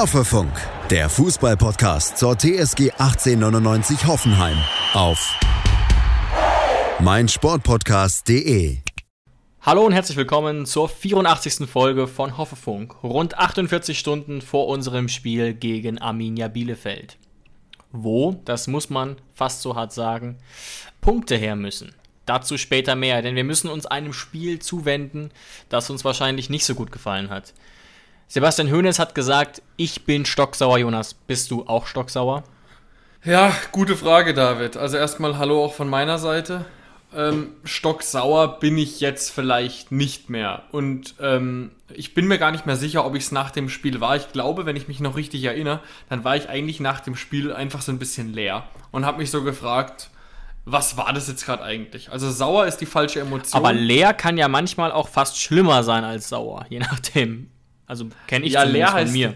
Hoffefunk, der Fußballpodcast zur TSG 1899 Hoffenheim auf meinsportpodcast.de. Hallo und herzlich willkommen zur 84. Folge von Hoffefunk, rund 48 Stunden vor unserem Spiel gegen Arminia Bielefeld. Wo, das muss man fast so hart sagen, Punkte her müssen. Dazu später mehr, denn wir müssen uns einem Spiel zuwenden, das uns wahrscheinlich nicht so gut gefallen hat. Sebastian Hoeneß hat gesagt, ich bin stocksauer, Jonas. Bist du auch stocksauer? Ja, gute Frage, David. Also erstmal Hallo auch von meiner Seite. Ähm, stocksauer bin ich jetzt vielleicht nicht mehr. Und ähm, ich bin mir gar nicht mehr sicher, ob ich es nach dem Spiel war. Ich glaube, wenn ich mich noch richtig erinnere, dann war ich eigentlich nach dem Spiel einfach so ein bisschen leer und habe mich so gefragt, was war das jetzt gerade eigentlich? Also sauer ist die falsche Emotion. Aber leer kann ja manchmal auch fast schlimmer sein als sauer, je nachdem, also kenne ich ja, leer heißt, mir.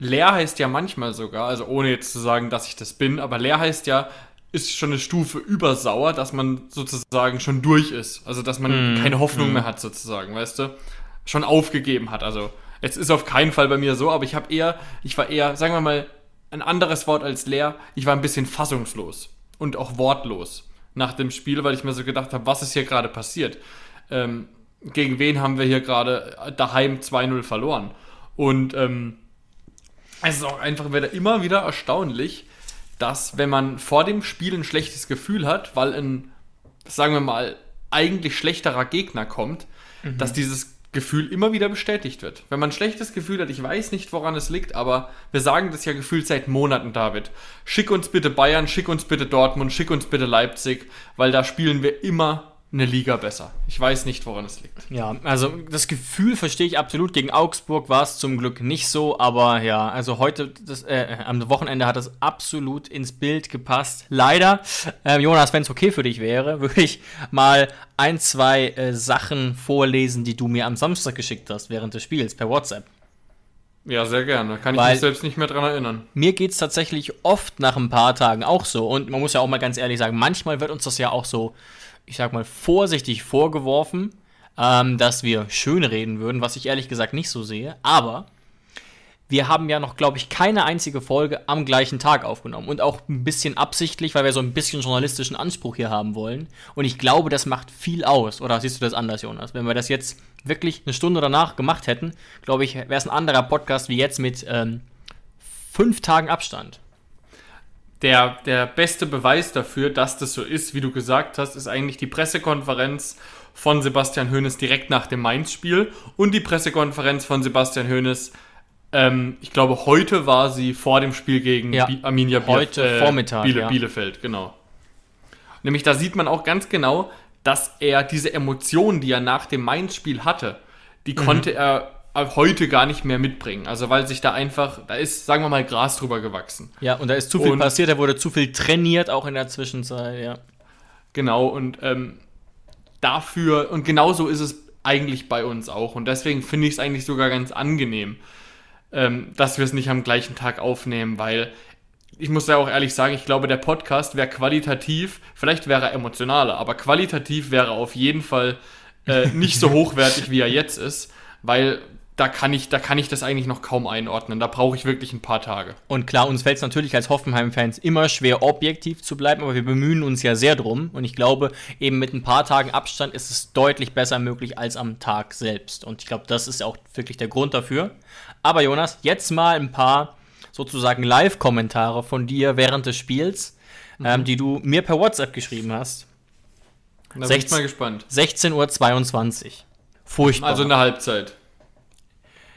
Leer heißt ja manchmal sogar, also ohne jetzt zu sagen, dass ich das bin, aber leer heißt ja, ist schon eine Stufe über sauer, dass man sozusagen schon durch ist. Also dass man mm, keine Hoffnung mm. mehr hat, sozusagen, weißt du? Schon aufgegeben hat. Also es ist auf keinen Fall bei mir so, aber ich habe eher, ich war eher, sagen wir mal, ein anderes Wort als leer, ich war ein bisschen fassungslos und auch wortlos nach dem Spiel, weil ich mir so gedacht habe, was ist hier gerade passiert? Ähm, gegen wen haben wir hier gerade daheim 2-0 verloren. Und ähm, es ist auch einfach wieder immer wieder erstaunlich, dass wenn man vor dem Spiel ein schlechtes Gefühl hat, weil ein, sagen wir mal, eigentlich schlechterer Gegner kommt, mhm. dass dieses Gefühl immer wieder bestätigt wird. Wenn man ein schlechtes Gefühl hat, ich weiß nicht, woran es liegt, aber wir sagen das ja gefühlt seit Monaten, David. Schick uns bitte Bayern, schick uns bitte Dortmund, schick uns bitte Leipzig, weil da spielen wir immer eine Liga besser. Ich weiß nicht, woran es liegt. Ja, also das Gefühl verstehe ich absolut. Gegen Augsburg war es zum Glück nicht so, aber ja, also heute, das, äh, am Wochenende hat es absolut ins Bild gepasst. Leider, äh, Jonas, wenn es okay für dich wäre, würde ich mal ein, zwei äh, Sachen vorlesen, die du mir am Samstag geschickt hast während des Spiels per WhatsApp. Ja, sehr gerne. Kann Weil ich mich selbst nicht mehr dran erinnern. Mir geht es tatsächlich oft nach ein paar Tagen auch so. Und man muss ja auch mal ganz ehrlich sagen, manchmal wird uns das ja auch so ich sag mal, vorsichtig vorgeworfen, ähm, dass wir schön reden würden, was ich ehrlich gesagt nicht so sehe. Aber wir haben ja noch, glaube ich, keine einzige Folge am gleichen Tag aufgenommen. Und auch ein bisschen absichtlich, weil wir so ein bisschen journalistischen Anspruch hier haben wollen. Und ich glaube, das macht viel aus. Oder siehst du das anders, Jonas? Wenn wir das jetzt wirklich eine Stunde danach gemacht hätten, glaube ich, wäre es ein anderer Podcast wie jetzt mit ähm, fünf Tagen Abstand der, der beste Beweis dafür, dass das so ist, wie du gesagt hast, ist eigentlich die Pressekonferenz von Sebastian Hoeneß direkt nach dem Mainz-Spiel und die Pressekonferenz von Sebastian Hoeneß. Ähm, ich glaube, heute war sie vor dem Spiel gegen ja, Arminia Bielef heute äh, Vormittag, Biele ja. Bielefeld, genau. Nämlich da sieht man auch ganz genau, dass er diese Emotionen, die er nach dem Mainz-Spiel hatte, die mhm. konnte er heute gar nicht mehr mitbringen. Also weil sich da einfach, da ist, sagen wir mal, Gras drüber gewachsen. Ja, und da ist zu viel und, passiert, da wurde zu viel trainiert, auch in der Zwischenzeit, ja. Genau, und ähm, dafür, und genauso ist es eigentlich bei uns auch. Und deswegen finde ich es eigentlich sogar ganz angenehm, ähm, dass wir es nicht am gleichen Tag aufnehmen, weil ich muss ja auch ehrlich sagen, ich glaube, der Podcast wäre qualitativ, vielleicht wäre er emotionaler, aber qualitativ wäre er auf jeden Fall äh, nicht so hochwertig, wie er jetzt ist, weil da kann ich, da kann ich das eigentlich noch kaum einordnen. Da brauche ich wirklich ein paar Tage. Und klar, uns fällt es natürlich als Hoffenheim-Fans immer schwer, objektiv zu bleiben, aber wir bemühen uns ja sehr drum. Und ich glaube, eben mit ein paar Tagen Abstand ist es deutlich besser möglich als am Tag selbst. Und ich glaube, das ist auch wirklich der Grund dafür. Aber Jonas, jetzt mal ein paar sozusagen Live-Kommentare von dir während des Spiels, mhm. ähm, die du mir per WhatsApp geschrieben hast. Da bin 16, ich mal gespannt. 16.22 Uhr. Furchtbar. Also eine Halbzeit.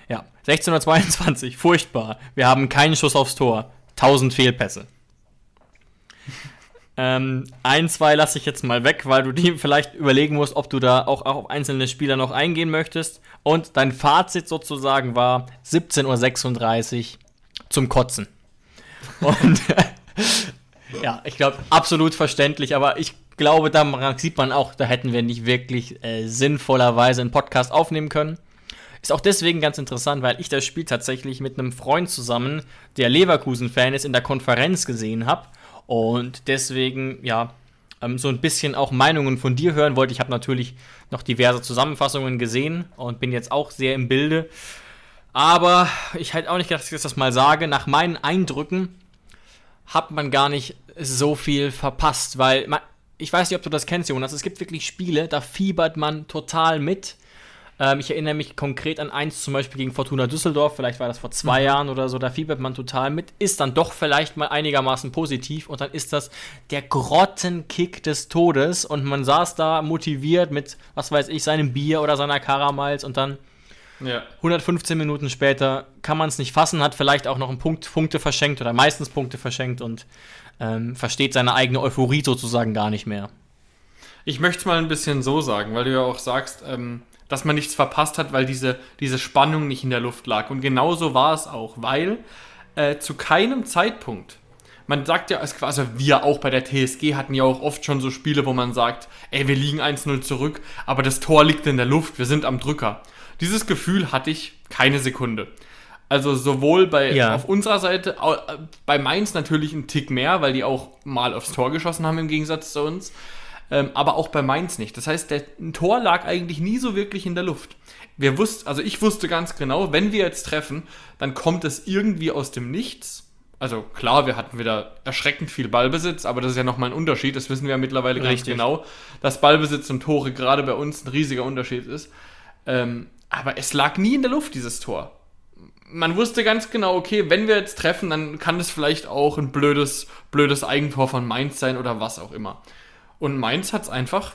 Ja, 1622, furchtbar. Wir haben keinen Schuss aufs Tor. 1000 Fehlpässe. ähm, ein, zwei lasse ich jetzt mal weg, weil du die vielleicht überlegen musst, ob du da auch, auch auf einzelne Spieler noch eingehen möchtest. Und dein Fazit sozusagen war 17.36 Uhr zum Kotzen. Und ja, ich glaube, absolut verständlich, aber ich glaube, da sieht man auch, da hätten wir nicht wirklich äh, sinnvollerweise einen Podcast aufnehmen können. Ist auch deswegen ganz interessant, weil ich das Spiel tatsächlich mit einem Freund zusammen, der Leverkusen-Fan ist, in der Konferenz gesehen habe. Und deswegen, ja, ähm, so ein bisschen auch Meinungen von dir hören wollte. Ich habe natürlich noch diverse Zusammenfassungen gesehen und bin jetzt auch sehr im Bilde. Aber ich hätte auch nicht gedacht, dass ich das mal sage. Nach meinen Eindrücken hat man gar nicht so viel verpasst, weil man, ich weiß nicht, ob du das kennst, Jonas. Es gibt wirklich Spiele, da fiebert man total mit. Ähm, ich erinnere mich konkret an eins zum Beispiel gegen Fortuna Düsseldorf, vielleicht war das vor zwei mhm. Jahren oder so, da fiebert man total mit, ist dann doch vielleicht mal einigermaßen positiv und dann ist das der Grottenkick des Todes und man saß da motiviert mit, was weiß ich, seinem Bier oder seiner Karamals und dann ja. 115 Minuten später kann man es nicht fassen, hat vielleicht auch noch einen Punkt, Punkte verschenkt oder meistens Punkte verschenkt und ähm, versteht seine eigene Euphorie sozusagen gar nicht mehr. Ich möchte es mal ein bisschen so sagen, weil du ja auch sagst, ähm, dass man nichts verpasst hat, weil diese, diese Spannung nicht in der Luft lag. Und genauso war es auch, weil äh, zu keinem Zeitpunkt, man sagt ja, also wir auch bei der TSG hatten ja auch oft schon so Spiele, wo man sagt, ey, wir liegen 1-0 zurück, aber das Tor liegt in der Luft, wir sind am Drücker. Dieses Gefühl hatte ich keine Sekunde. Also sowohl bei ja. auf unserer Seite, äh, bei Mainz natürlich ein Tick mehr, weil die auch mal aufs Tor geschossen haben im Gegensatz zu uns ähm, aber auch bei Mainz nicht. Das heißt, der ein Tor lag eigentlich nie so wirklich in der Luft. Wir wussten, also ich wusste ganz genau, wenn wir jetzt treffen, dann kommt es irgendwie aus dem Nichts. Also klar, wir hatten wieder erschreckend viel Ballbesitz, aber das ist ja nochmal ein Unterschied. Das wissen wir ja mittlerweile Richtig. ganz genau, dass Ballbesitz und Tore gerade bei uns ein riesiger Unterschied ist. Ähm, aber es lag nie in der Luft, dieses Tor. Man wusste ganz genau, okay, wenn wir jetzt treffen, dann kann es vielleicht auch ein blödes, blödes Eigentor von Mainz sein oder was auch immer. Und Mainz hat es einfach,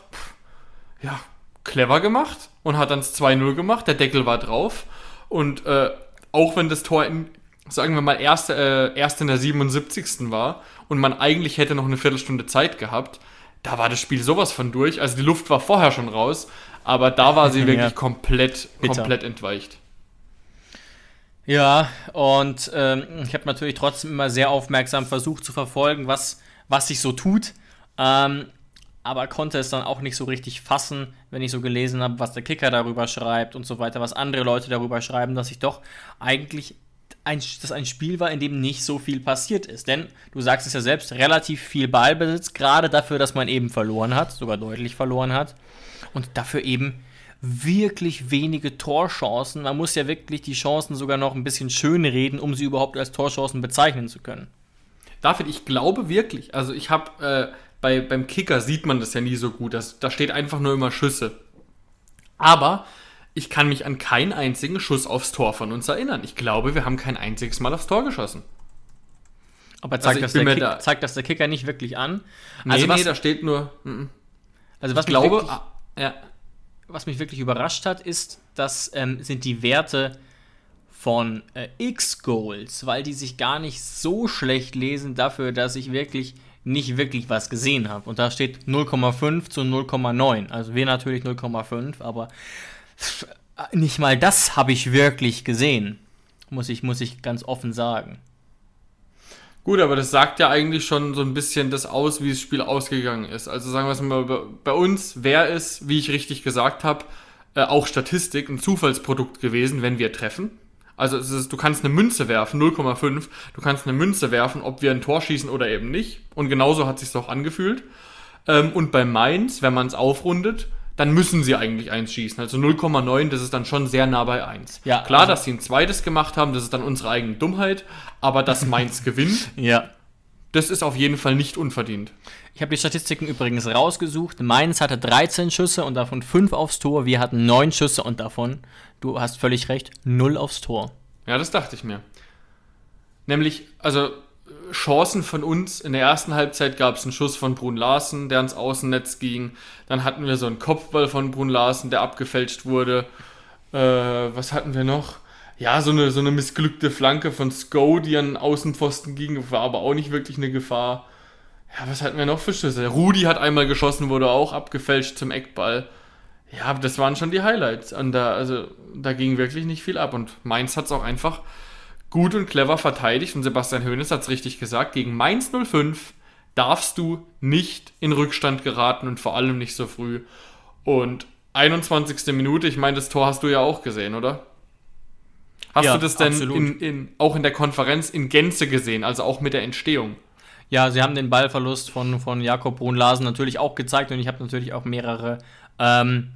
ja, clever gemacht und hat dann 2-0 gemacht. Der Deckel war drauf. Und äh, auch wenn das Tor in, sagen wir mal, erst, äh, erst in der 77. war und man eigentlich hätte noch eine Viertelstunde Zeit gehabt, da war das Spiel sowas von durch. Also die Luft war vorher schon raus, aber da war sie wirklich ja. komplett, komplett entweicht. Ja, und ähm, ich habe natürlich trotzdem immer sehr aufmerksam versucht zu verfolgen, was, was sich so tut. Ähm, aber konnte es dann auch nicht so richtig fassen, wenn ich so gelesen habe, was der Kicker darüber schreibt und so weiter, was andere Leute darüber schreiben, dass ich doch eigentlich ein, dass ein Spiel war, in dem nicht so viel passiert ist. Denn du sagst es ja selbst, relativ viel Ballbesitz, gerade dafür, dass man eben verloren hat, sogar deutlich verloren hat. Und dafür eben wirklich wenige Torchancen. Man muss ja wirklich die Chancen sogar noch ein bisschen schön reden, um sie überhaupt als Torchancen bezeichnen zu können. David, ich glaube wirklich, also ich habe äh, bei, beim Kicker sieht man das ja nie so gut. Das, da steht einfach nur immer Schüsse. Aber ich kann mich an keinen einzigen Schuss aufs Tor von uns erinnern. Ich glaube, wir haben kein einziges Mal aufs Tor geschossen. Aber zeigt, also das, der da zeigt das der Kicker nicht wirklich an? Also nee, was, nee, da steht nur. Mm, mm. Also was ich glaube, wirklich, ah, ja. was mich wirklich überrascht hat, ist, das ähm, sind die Werte von äh, X-Goals, weil die sich gar nicht so schlecht lesen dafür, dass ich wirklich nicht wirklich was gesehen habe. Und da steht 0,5 zu 0,9. Also wir natürlich 0,5, aber nicht mal das habe ich wirklich gesehen. Muss ich, muss ich ganz offen sagen. Gut, aber das sagt ja eigentlich schon so ein bisschen das aus, wie das Spiel ausgegangen ist. Also sagen wir es mal, bei uns wäre es, wie ich richtig gesagt habe, äh, auch Statistik, ein Zufallsprodukt gewesen, wenn wir treffen. Also ist, du kannst eine Münze werfen, 0,5. Du kannst eine Münze werfen, ob wir ein Tor schießen oder eben nicht. Und genauso hat sich auch angefühlt. Ähm, und bei Mainz, wenn man es aufrundet, dann müssen sie eigentlich eins schießen. Also 0,9, das ist dann schon sehr nah bei 1. Ja, Klar, also dass sie ein zweites gemacht haben, das ist dann unsere eigene Dummheit, aber dass Mainz gewinnt, ja. das ist auf jeden Fall nicht unverdient. Ich habe die Statistiken übrigens rausgesucht. Mainz hatte 13 Schüsse und davon 5 aufs Tor. Wir hatten 9 Schüsse und davon, du hast völlig recht, 0 aufs Tor. Ja, das dachte ich mir. Nämlich, also Chancen von uns. In der ersten Halbzeit gab es einen Schuss von Brun Larsen, der ans Außennetz ging. Dann hatten wir so einen Kopfball von Brun Larsen, der abgefälscht wurde. Äh, was hatten wir noch? Ja, so eine, so eine missglückte Flanke von Sko, die an Außenpfosten ging, war aber auch nicht wirklich eine Gefahr. Ja, was hatten wir noch für Schüsse? Rudi hat einmal geschossen, wurde auch abgefälscht zum Eckball. Ja, das waren schon die Highlights. Und da, also, da ging wirklich nicht viel ab. Und Mainz hat es auch einfach gut und clever verteidigt. Und Sebastian Hoeneß hat es richtig gesagt. Gegen Mainz 05 darfst du nicht in Rückstand geraten und vor allem nicht so früh. Und 21. Minute, ich meine, das Tor hast du ja auch gesehen, oder? Hast ja, du das denn in, in, auch in der Konferenz in Gänze gesehen, also auch mit der Entstehung? Ja, sie haben den Ballverlust von, von Jakob Brun-Larsen natürlich auch gezeigt und ich habe natürlich auch mehrere ähm,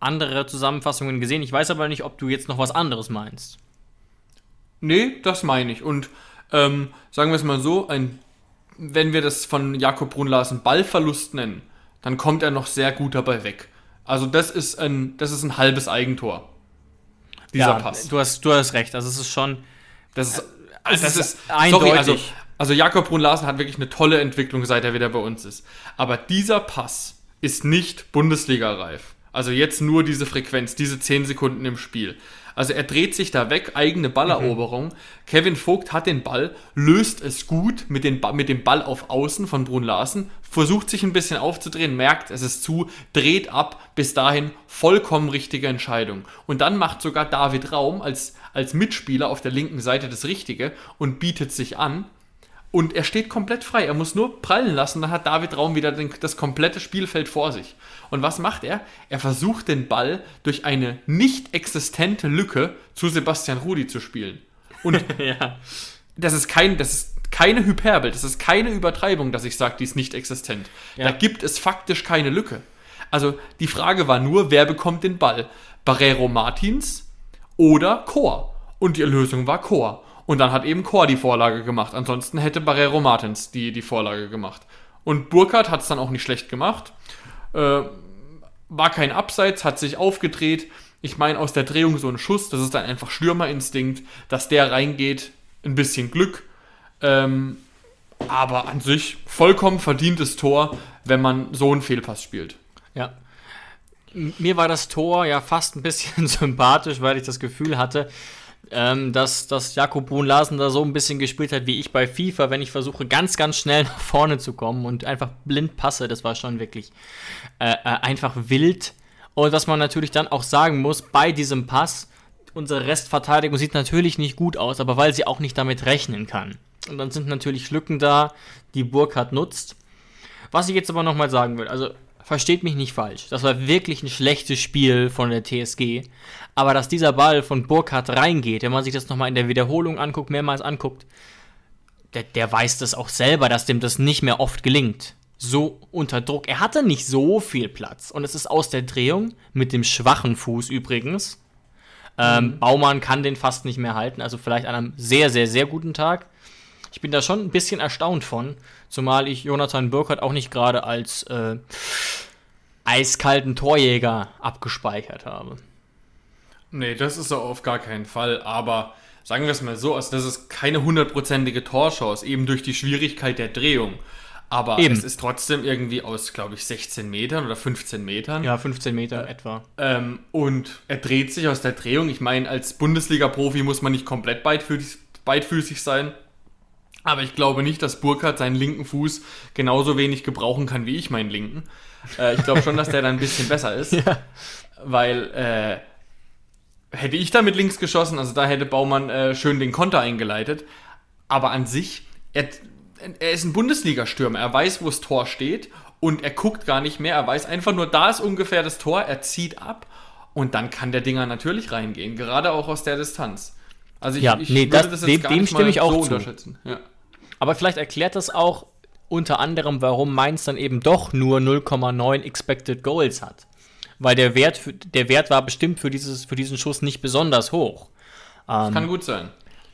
andere Zusammenfassungen gesehen. Ich weiß aber nicht, ob du jetzt noch was anderes meinst. Nee, das meine ich. Und ähm, sagen wir es mal so, ein, wenn wir das von Jakob Brunn-Larsen Ballverlust nennen, dann kommt er noch sehr gut dabei weg. Also das ist ein, das ist ein halbes Eigentor. Dieser ja, Pass. Du hast, du hast recht. Also es ist schon. Das ist, also das ist, ist eindeutig. Sorry, also, also Jakob Brunn-Larsen hat wirklich eine tolle Entwicklung, seit er wieder bei uns ist. Aber dieser Pass ist nicht Bundesliga-reif. Also jetzt nur diese Frequenz, diese 10 Sekunden im Spiel. Also er dreht sich da weg, eigene Balleroberung. Mhm. Kevin Vogt hat den Ball, löst es gut mit, den mit dem Ball auf Außen von Brun Larsen, versucht sich ein bisschen aufzudrehen, merkt, es ist zu, dreht ab, bis dahin vollkommen richtige Entscheidung. Und dann macht sogar David Raum als, als Mitspieler auf der linken Seite das Richtige und bietet sich an. Und er steht komplett frei. Er muss nur prallen lassen, dann hat David Raum wieder den, das komplette Spielfeld vor sich. Und was macht er? Er versucht den Ball durch eine nicht existente Lücke zu Sebastian Rudi zu spielen. Und ja. das ist kein, das ist keine Hyperbel, das ist keine Übertreibung, dass ich sage, die ist nicht existent. Ja. Da gibt es faktisch keine Lücke. Also die Frage war nur, wer bekommt den Ball? Barrero Martins oder Chor? Und die Lösung war Chor. Und dann hat eben Chor die Vorlage gemacht. Ansonsten hätte Barrero Martins die, die Vorlage gemacht. Und Burkhardt hat es dann auch nicht schlecht gemacht. Äh, war kein Abseits, hat sich aufgedreht. Ich meine, aus der Drehung so ein Schuss, das ist dann einfach Stürmerinstinkt, dass der reingeht, ein bisschen Glück. Ähm, aber an sich vollkommen verdientes Tor, wenn man so einen Fehlpass spielt. Ja. Mir war das Tor ja fast ein bisschen sympathisch, weil ich das Gefühl hatte, ähm, dass, dass Jakob Brun Larsen da so ein bisschen gespielt hat wie ich bei FIFA, wenn ich versuche, ganz, ganz schnell nach vorne zu kommen und einfach blind passe. Das war schon wirklich äh, äh, einfach wild. Und was man natürlich dann auch sagen muss, bei diesem Pass, unsere Restverteidigung sieht natürlich nicht gut aus, aber weil sie auch nicht damit rechnen kann. Und dann sind natürlich Lücken da, die Burkhardt nutzt. Was ich jetzt aber nochmal sagen will, also versteht mich nicht falsch, das war wirklich ein schlechtes Spiel von der TSG. Aber dass dieser Ball von Burkhardt reingeht, wenn man sich das nochmal in der Wiederholung anguckt, mehrmals anguckt, der, der weiß das auch selber, dass dem das nicht mehr oft gelingt. So unter Druck. Er hatte nicht so viel Platz. Und es ist aus der Drehung, mit dem schwachen Fuß übrigens. Ähm, mhm. Baumann kann den fast nicht mehr halten. Also vielleicht an einem sehr, sehr, sehr guten Tag. Ich bin da schon ein bisschen erstaunt von. Zumal ich Jonathan Burkhardt auch nicht gerade als äh, eiskalten Torjäger abgespeichert habe. Nee, das ist er auf gar keinen Fall. Aber sagen wir es mal so, also das ist keine hundertprozentige Torchance, eben durch die Schwierigkeit der Drehung. Aber eben. es ist trotzdem irgendwie aus, glaube ich, 16 Metern oder 15 Metern. Ja, 15 Meter äh, etwa. Ähm, und er dreht sich aus der Drehung. Ich meine, als Bundesliga-Profi muss man nicht komplett beidfüßig, beidfüßig sein. Aber ich glaube nicht, dass Burkhardt seinen linken Fuß genauso wenig gebrauchen kann wie ich meinen linken. Äh, ich glaube schon, dass der dann ein bisschen besser ist. Ja. Weil äh, hätte ich da mit links geschossen, also da hätte Baumann äh, schön den Konter eingeleitet. Aber an sich, er, er ist ein Bundesliga-Stürmer. Er weiß, wo das Tor steht und er guckt gar nicht mehr. Er weiß einfach nur, da ist ungefähr das Tor. Er zieht ab und dann kann der Dinger natürlich reingehen, gerade auch aus der Distanz. Also ich, ja, ich nee, das, das dem, dem stimme ich auch so zu. unterschätzen. Ja. Aber vielleicht erklärt das auch unter anderem, warum Mainz dann eben doch nur 0,9 Expected Goals hat weil der Wert, für, der Wert war bestimmt für, dieses, für diesen Schuss nicht besonders hoch. Ähm, kann gut sein.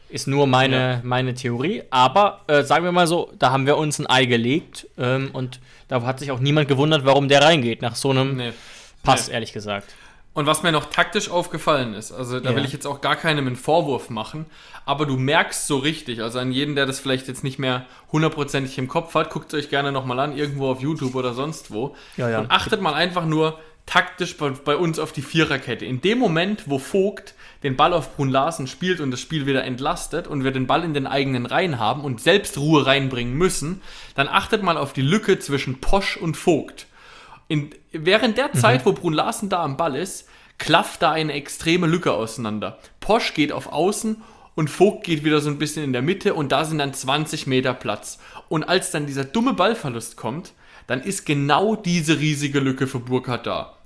Ist nur meine, ja. meine Theorie. Aber äh, sagen wir mal so, da haben wir uns ein Ei gelegt ähm, und da hat sich auch niemand gewundert, warum der reingeht nach so einem nee. Pass, nee. ehrlich gesagt. Und was mir noch taktisch aufgefallen ist, also da ja. will ich jetzt auch gar keinem einen Vorwurf machen, aber du merkst so richtig, also an jeden, der das vielleicht jetzt nicht mehr hundertprozentig im Kopf hat, guckt es euch gerne nochmal an, irgendwo auf YouTube oder sonst wo. Ja, ja. Und achtet mal einfach nur, taktisch bei, bei, uns auf die Viererkette. In dem Moment, wo Vogt den Ball auf Brun Larsen spielt und das Spiel wieder entlastet und wir den Ball in den eigenen Reihen haben und selbst Ruhe reinbringen müssen, dann achtet mal auf die Lücke zwischen Posch und Vogt. In, während der mhm. Zeit, wo Brun Larsen da am Ball ist, klafft da eine extreme Lücke auseinander. Posch geht auf Außen und Vogt geht wieder so ein bisschen in der Mitte und da sind dann 20 Meter Platz. Und als dann dieser dumme Ballverlust kommt, dann ist genau diese riesige Lücke für Burkhardt da.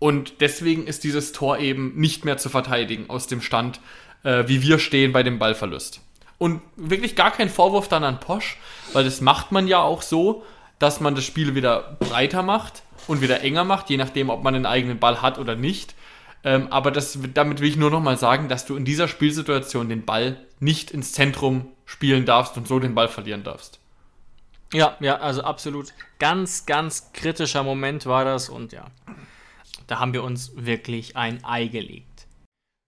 Und deswegen ist dieses Tor eben nicht mehr zu verteidigen aus dem Stand, äh, wie wir stehen bei dem Ballverlust. Und wirklich gar kein Vorwurf dann an Posch, weil das macht man ja auch so, dass man das Spiel wieder breiter macht und wieder enger macht, je nachdem, ob man einen eigenen Ball hat oder nicht. Ähm, aber das, damit will ich nur noch mal sagen, dass du in dieser Spielsituation den Ball nicht ins Zentrum spielen darfst und so den Ball verlieren darfst. Ja, ja, also absolut ganz, ganz kritischer Moment war das und ja, da haben wir uns wirklich ein Ei gelegt.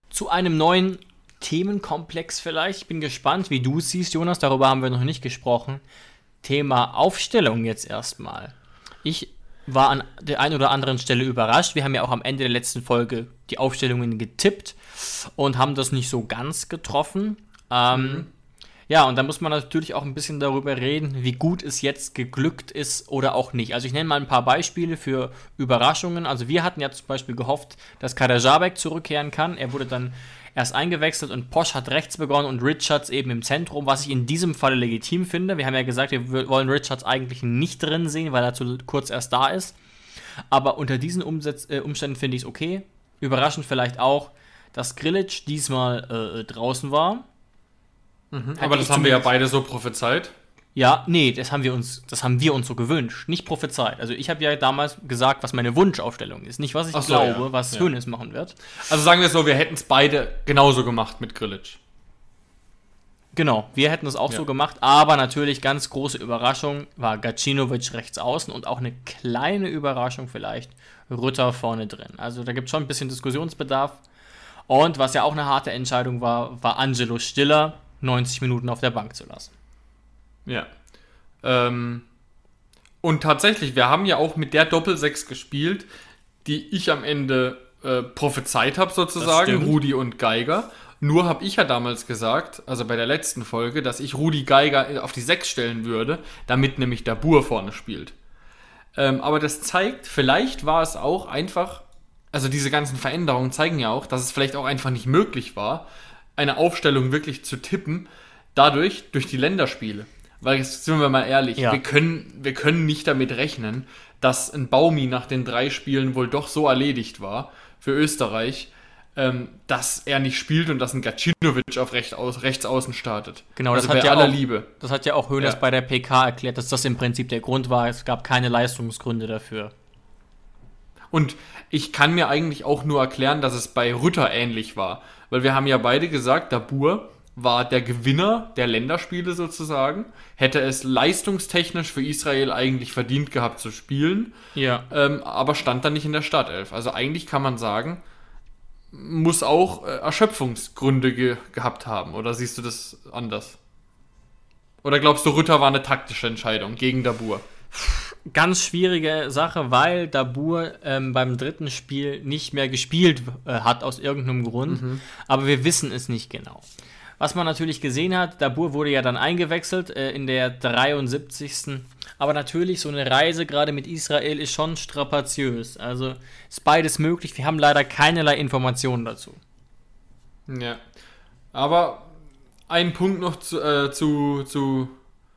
Zu einem neuen Themenkomplex vielleicht. Ich bin gespannt, wie du es siehst, Jonas. Darüber haben wir noch nicht gesprochen. Thema Aufstellung jetzt erstmal. Ich war an der einen oder anderen Stelle überrascht. Wir haben ja auch am Ende der letzten Folge die Aufstellungen getippt und haben das nicht so ganz getroffen. Ähm, mhm. Ja, und da muss man natürlich auch ein bisschen darüber reden, wie gut es jetzt geglückt ist oder auch nicht. Also ich nenne mal ein paar Beispiele für Überraschungen. Also wir hatten ja zum Beispiel gehofft, dass Kader Jabek zurückkehren kann. Er wurde dann erst eingewechselt und Posch hat rechts begonnen und Richards eben im Zentrum, was ich in diesem Falle legitim finde. Wir haben ja gesagt, wir wollen Richards eigentlich nicht drin sehen, weil er zu kurz erst da ist. Aber unter diesen Umsetz äh, Umständen finde ich es okay. Überraschend vielleicht auch, dass Grillitsch diesmal äh, draußen war. Mhm, aber das haben wir ja beide so prophezeit. Ja, nee, das haben wir uns, das haben wir uns so gewünscht, nicht prophezeit. Also ich habe ja damals gesagt, was meine Wunschaufstellung ist, nicht was ich so, glaube, ja. was ja. Hönes machen wird. Also sagen wir so, wir hätten es beide genauso gemacht mit Grillitsch. Genau, wir hätten es auch ja. so gemacht, aber natürlich ganz große Überraschung war Gacinovic rechts außen und auch eine kleine Überraschung vielleicht Rütter vorne drin. Also da gibt es schon ein bisschen Diskussionsbedarf. Und was ja auch eine harte Entscheidung war, war Angelo Stiller 90 Minuten auf der Bank zu lassen. Ja. Ähm, und tatsächlich, wir haben ja auch mit der Doppel-6 gespielt, die ich am Ende äh, prophezeit habe, sozusagen, Rudi und Geiger. Nur habe ich ja damals gesagt, also bei der letzten Folge, dass ich Rudi Geiger auf die 6 stellen würde, damit nämlich der Bur vorne spielt. Ähm, aber das zeigt, vielleicht war es auch einfach, also diese ganzen Veränderungen zeigen ja auch, dass es vielleicht auch einfach nicht möglich war, eine Aufstellung wirklich zu tippen, dadurch, durch die Länderspiele. Weil jetzt sind wir mal ehrlich, ja. wir, können, wir können nicht damit rechnen, dass ein Baumi nach den drei Spielen wohl doch so erledigt war für Österreich, ähm, dass er nicht spielt und dass ein Gacinovic auf rechts, aus, rechts außen startet. Genau, das also hat ja aller auch, Liebe. Das hat ja auch Hönes ja. bei der PK erklärt, dass das im Prinzip der Grund war. Es gab keine Leistungsgründe dafür. Und ich kann mir eigentlich auch nur erklären, dass es bei Rütter ähnlich war. Weil wir haben ja beide gesagt, Dabur war der Gewinner der Länderspiele sozusagen, hätte es leistungstechnisch für Israel eigentlich verdient gehabt zu spielen, ja. ähm, aber stand dann nicht in der Startelf. Also eigentlich kann man sagen, muss auch äh, Erschöpfungsgründe ge gehabt haben. Oder siehst du das anders? Oder glaubst du, Rütter war eine taktische Entscheidung gegen Dabur? Ganz schwierige Sache, weil Dabur ähm, beim dritten Spiel nicht mehr gespielt äh, hat aus irgendeinem Grund. Mhm. Aber wir wissen es nicht genau. Was man natürlich gesehen hat, Dabur wurde ja dann eingewechselt äh, in der 73. Aber natürlich, so eine Reise gerade mit Israel ist schon strapaziös. Also ist beides möglich. Wir haben leider keinerlei Informationen dazu. Ja. Aber ein Punkt noch zu, äh, zu, zu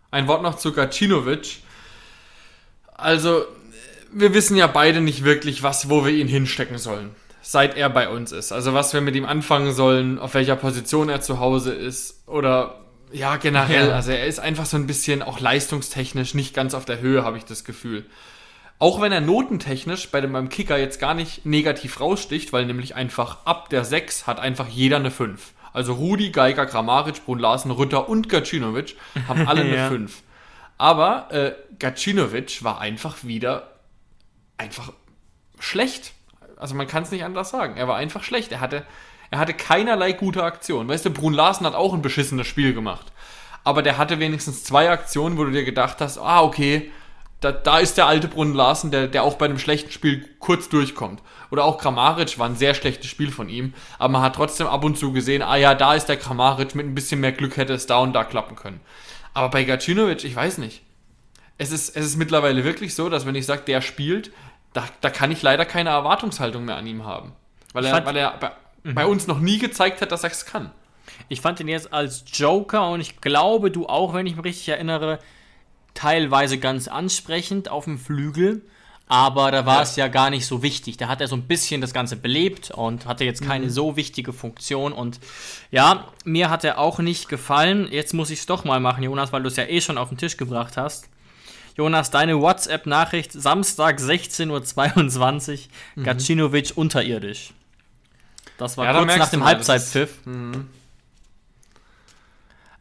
ein Wort noch zu Gacinovic. Also, wir wissen ja beide nicht wirklich, was, wo wir ihn hinstecken sollen seit er bei uns ist. Also was wir mit ihm anfangen sollen, auf welcher Position er zu Hause ist oder ja, generell. Ja. Also er ist einfach so ein bisschen auch leistungstechnisch nicht ganz auf der Höhe, habe ich das Gefühl. Auch wenn er notentechnisch bei dem beim Kicker jetzt gar nicht negativ raussticht, weil nämlich einfach ab der 6 hat einfach jeder eine 5. Also Rudi, Geiger, Kramaric, Brun Larsen, Rütter und Gacinovic haben alle eine ja. 5. Aber äh, Gacinovic war einfach wieder einfach schlecht. Also man kann es nicht anders sagen. Er war einfach schlecht. Er hatte, er hatte keinerlei gute Aktion. Weißt du, Brun Larsen hat auch ein beschissenes Spiel gemacht. Aber der hatte wenigstens zwei Aktionen, wo du dir gedacht hast, ah, okay, da, da ist der alte Brun Larsen, der, der auch bei einem schlechten Spiel kurz durchkommt. Oder auch Kramaric war ein sehr schlechtes Spiel von ihm. Aber man hat trotzdem ab und zu gesehen, ah ja, da ist der Kramaric, mit ein bisschen mehr Glück hätte es da und da klappen können. Aber bei Gacinovic, ich weiß nicht. Es ist, es ist mittlerweile wirklich so, dass wenn ich sage, der spielt, da, da kann ich leider keine Erwartungshaltung mehr an ihm haben. Weil er, weil er bei, mhm. bei uns noch nie gezeigt hat, dass er es kann. Ich fand ihn jetzt als Joker und ich glaube, du auch, wenn ich mich richtig erinnere, teilweise ganz ansprechend auf dem Flügel. Aber da war ja. es ja gar nicht so wichtig. Da hat er so ein bisschen das Ganze belebt und hatte jetzt keine mhm. so wichtige Funktion. Und ja, mir hat er auch nicht gefallen. Jetzt muss ich es doch mal machen, Jonas, weil du es ja eh schon auf den Tisch gebracht hast. Jonas, deine WhatsApp-Nachricht Samstag 16.22 Uhr, mhm. Gacinovic unterirdisch. Das war Ja, kurz nach dem Halbzeitpfiff.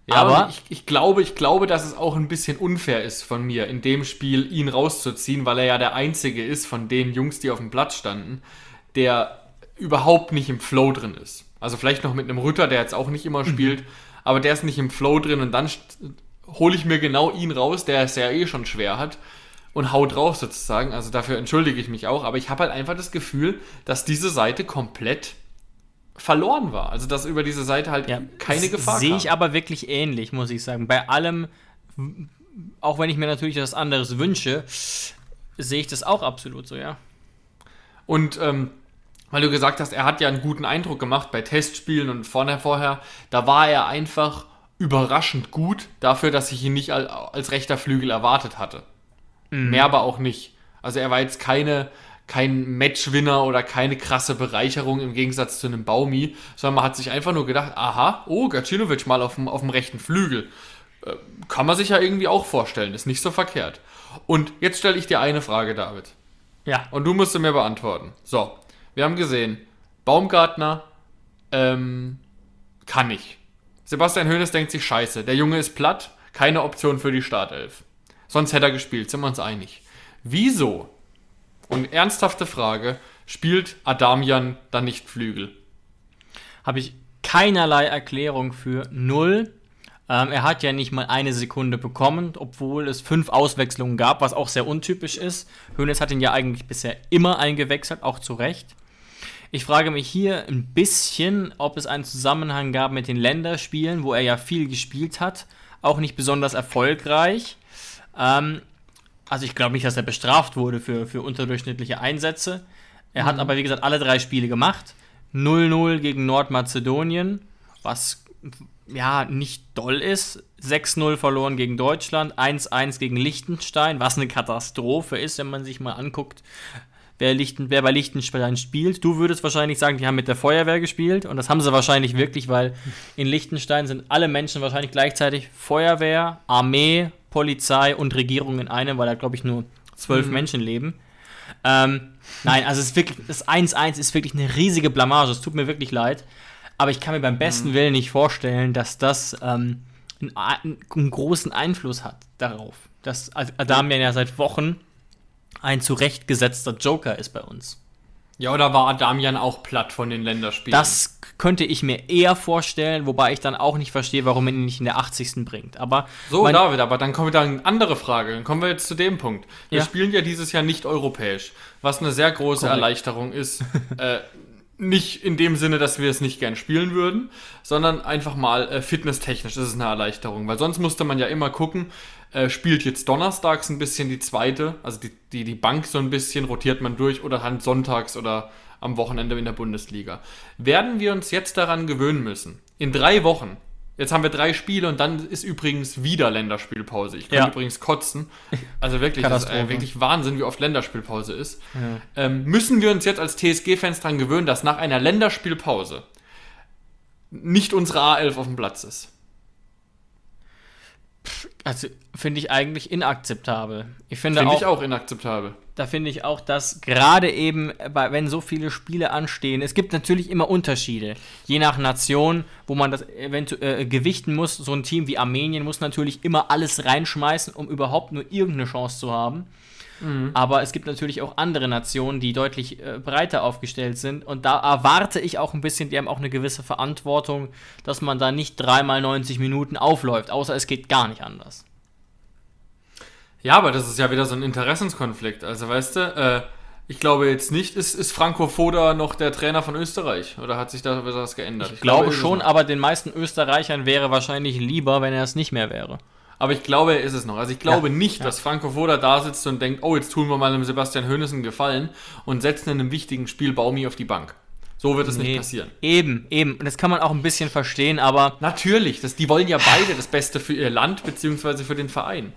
Ja, Aber- ich, ich, glaube, ich glaube, dass es auch ein bisschen unfair ist von mir, in dem Spiel ihn rauszuziehen, weil er ja der Einzige ist von den Jungs, die auf dem Platz standen, der überhaupt nicht im Flow drin ist. Also vielleicht noch mit einem Rütter, der jetzt auch nicht immer spielt, aber der ist nicht im Flow drin und dann hole ich mir genau ihn raus, der es ja eh schon schwer hat und hau drauf sozusagen. Also dafür entschuldige ich mich auch, aber ich habe halt einfach das Gefühl, dass diese Seite komplett verloren war. Also dass über diese Seite halt Ja, keine Gefahr Sehe ich aber wirklich ähnlich, muss ich sagen. Bei allem, auch wenn ich mir natürlich etwas anderes wünsche, sehe ich das auch absolut so, ja. Und ähm, weil du gesagt hast, er hat ja einen guten Eindruck gemacht bei Testspielen und vorher, vorher, da war er einfach überraschend gut dafür, dass ich ihn nicht al- als rechter Flügel erwartet hatte. Mehr aber auch nicht. Also er war jetzt keine, kein Matchwinner oder keine krasse Bereicherung im Gegensatz zu einem Baumi, sondern man hat sich einfach nur gedacht, aha, oh, Gacinovic mal auf dem, auf dem rechten Flügel. Äh, Kann man sich ja irgendwie auch vorstellen, ist nicht so verkehrt. Und jetzt stelle ich dir eine Frage, David. Ja, Und du musst sie mir beantworten. So, wir haben gesehen, Baumgartner ähm, kann nicht. Sebastian Hoeneß denkt sich, scheiße, der Junge ist platt, keine Option für die Startelf. Sonst hätte er gespielt, sind wir uns einig. Wieso, und ernsthafte Frage, spielt Adamian dann nicht Flügel? habe ich keinerlei Erklärung für null. Ähm, er hat ja nicht mal eine Sekunde bekommen, obwohl es fünf Auswechslungen gab, was auch sehr untypisch ist. Hönes hat ihn ja eigentlich bisher immer eingewechselt, auch zu Recht. Ich frage mich hier ein bisschen, ob es einen Zusammenhang gab mit den Länderspielen, wo er ja viel gespielt hat, auch nicht besonders erfolgreich. Ähm, also ich glaube nicht, dass er bestraft wurde für, für unterdurchschnittliche Einsätze. Er hat aber, wie gesagt, alle drei Spiele gemacht. 0-0 gegen Nordmazedonien, was ja nicht doll ist. 6-0 verloren gegen Deutschland, 1-1 gegen Liechtenstein, was eine Katastrophe ist, wenn man sich mal anguckt, wer, Lichten, wer bei Liechtenstein spielt. Du würdest wahrscheinlich sagen, die haben mit der Feuerwehr gespielt und das haben sie wahrscheinlich wirklich, weil in Liechtenstein sind alle Menschen wahrscheinlich gleichzeitig Feuerwehr, Armee, Polizei und Regierung in einem, weil da glaube ich nur zwölf Menschen leben. Ähm, nein, also es ist wirklich, das 1-1 ist wirklich eine riesige Blamage. Es tut mir wirklich leid. Aber ich kann mir beim besten Willen nicht vorstellen, dass das ähm, einen, einen, großen Einfluss hat darauf. Dass Adamian ja seit Wochen ein zurechtgesetzter Joker ist bei uns. Ja, oder war Adamian auch platt von den Länderspielen? Das könnte ich mir eher vorstellen, wobei ich dann auch nicht verstehe, warum man ihn nicht in der 80. bringt. Aber So, mein- David, aber dann kommen wir da eine andere Frage. Dann kommen wir jetzt zu dem Punkt. Wir Ja. spielen ja dieses Jahr nicht europäisch, was eine sehr große Korrekt. Erleichterung ist. äh, nicht in dem Sinne, dass wir es nicht gern spielen würden, sondern einfach mal äh, fitnesstechnisch ist es eine Erleichterung. Weil sonst musste man ja immer gucken, äh, spielt jetzt donnerstags ein bisschen die zweite, also die, die, die Bank so ein bisschen, rotiert man durch oder halt sonntags oder am Wochenende in der Bundesliga. Werden wir uns jetzt daran gewöhnen müssen? In drei Wochen. Jetzt haben wir drei Spiele und dann ist übrigens wieder Länderspielpause. Ich kann Ja. übrigens kotzen. Also wirklich, das ist äh, wirklich Wahnsinn, wie oft Länderspielpause ist. Ähm, müssen wir uns jetzt als TSG-Fans daran gewöhnen, dass nach einer Länderspielpause nicht unsere A11 auf dem Platz ist? Also finde ich eigentlich inakzeptabel. Ich finde, Finde auch, ich auch inakzeptabel. da finde ich auch, dass gerade eben, bei, wenn so viele Spiele anstehen, es gibt natürlich immer Unterschiede. Je nach Nation, wo man das eventuell äh, gewichten muss. So ein Team wie Armenien muss natürlich immer alles reinschmeißen, um überhaupt nur irgendeine Chance zu haben. Aber es gibt natürlich auch andere Nationen, die deutlich äh, breiter aufgestellt sind. Und da erwarte ich auch ein bisschen, die haben auch eine gewisse Verantwortung, dass man da nicht dreimal 90 Minuten aufläuft, außer es geht gar nicht anders. Ja, aber das ist ja wieder so ein Interessenskonflikt. Also weißt du, äh, ich glaube jetzt nicht, ist, ist Franco Foda noch der Trainer von Österreich? Oder hat sich da was geändert? Ich glaube ist es schon, aber den meisten Österreichern wäre wahrscheinlich lieber, wenn er es nicht mehr wäre. Aber ich glaube, er ist es noch. Also ich glaube Ja, nicht, dass Franco Foda da sitzt und denkt, oh, jetzt tun wir mal dem Sebastian Hoeneß einen Gefallen und setzen in einem wichtigen Spiel Baumi auf die Bank. So wird es nicht passieren. Eben, eben. Und das kann man auch ein bisschen verstehen, aber Natürlich, das, die wollen ja beide das Beste für ihr Land bzw. für den Verein.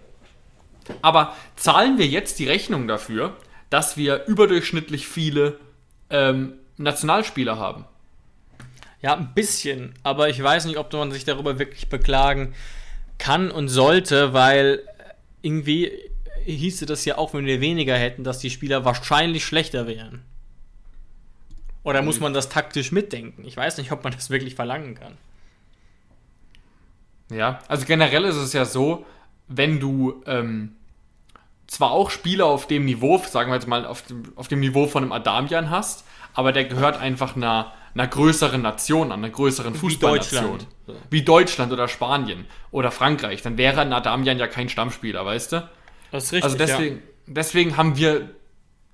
Aber zahlen wir jetzt die Rechnung dafür, dass wir überdurchschnittlich viele ähm, Nationalspieler haben? ja, ein bisschen. Aber ich weiß nicht, ob man sich darüber wirklich beklagen kann und sollte, weil irgendwie hieße das ja auch, wenn wir weniger hätten, dass die Spieler wahrscheinlich schlechter wären. Oder muss man das taktisch mitdenken? Ich weiß nicht, ob man das wirklich verlangen kann. Ja, also generell ist es ja so, wenn du ähm, zwar auch Spieler auf dem Niveau, sagen wir jetzt mal auf dem, auf dem Niveau von einem Adamian hast, aber der gehört einfach einer, einer größeren Nation an, einer größeren Fußballnation. So. Wie Deutschland oder Spanien oder Frankreich. Dann wäre ein Adamian ja kein Stammspieler, weißt du? Das ist richtig. Also deswegen, deswegen haben wir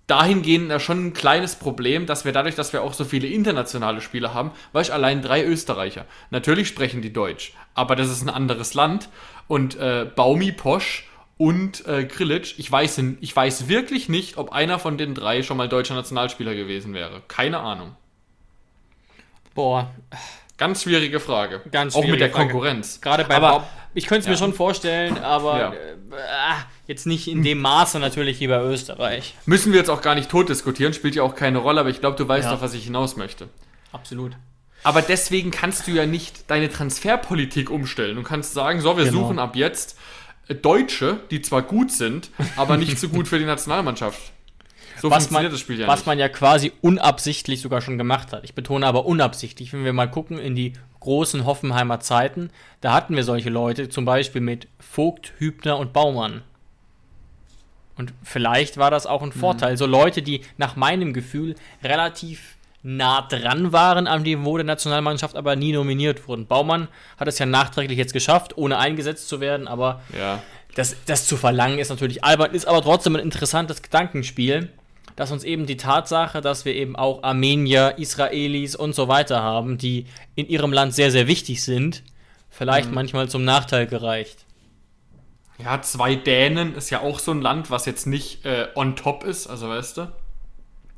dahingehend ja schon ein kleines Problem, dass wir dadurch, dass wir auch so viele internationale Spieler haben, weil ich allein drei Österreicher. Natürlich sprechen die Deutsch, aber das ist ein anderes Land. Und äh, Baumi, Posch und äh, Grilic, ich weiß, ich weiß wirklich nicht, ob einer von den drei schon mal deutscher Nationalspieler gewesen wäre. Keine Ahnung. Boah, Ganz schwierige Frage. Ganz Auch mit schwierige der Frage. Konkurrenz. gerade bei Aber- Bob. Ich könnte es mir Ja. schon vorstellen, aber Ja. äh, ah, jetzt nicht in dem Maße natürlich wie bei Österreich. Müssen wir jetzt auch gar nicht tot diskutieren, spielt ja auch keine Rolle, aber ich glaube, du weißt Ja. doch, was ich hinaus möchte. Absolut. Aber deswegen kannst du ja nicht deine Transferpolitik umstellen. Du kannst sagen, so, wir Genau. suchen ab jetzt Deutsche, die zwar gut sind, aber nicht so gut für die Nationalmannschaft. So was man, funktioniert das Spiel ja was nicht. man ja quasi unabsichtlich sogar schon gemacht hat. Ich betone aber unabsichtlich. Wenn wir mal gucken in die großen Hoffenheimer Zeiten, da hatten wir solche Leute, zum Beispiel mit Vogt, Hübner und Baumann. Und vielleicht war das auch ein Vorteil. So Leute, die nach meinem Gefühl relativ nah dran waren am Niveau der Nationalmannschaft, aber nie nominiert wurden. Baumann hat es ja nachträglich jetzt geschafft, ohne eingesetzt zu werden, aber ja. das, das zu verlangen ist natürlich albern, ist aber trotzdem ein interessantes Gedankenspiel, dass uns eben die Tatsache, dass wir eben auch Armenier, Israelis und so weiter haben, die in ihrem Land sehr, sehr wichtig sind, vielleicht manchmal zum Nachteil gereicht. ja, zwei Dänen ist ja auch so ein Land, was jetzt nicht äh, on top ist, also weißt du?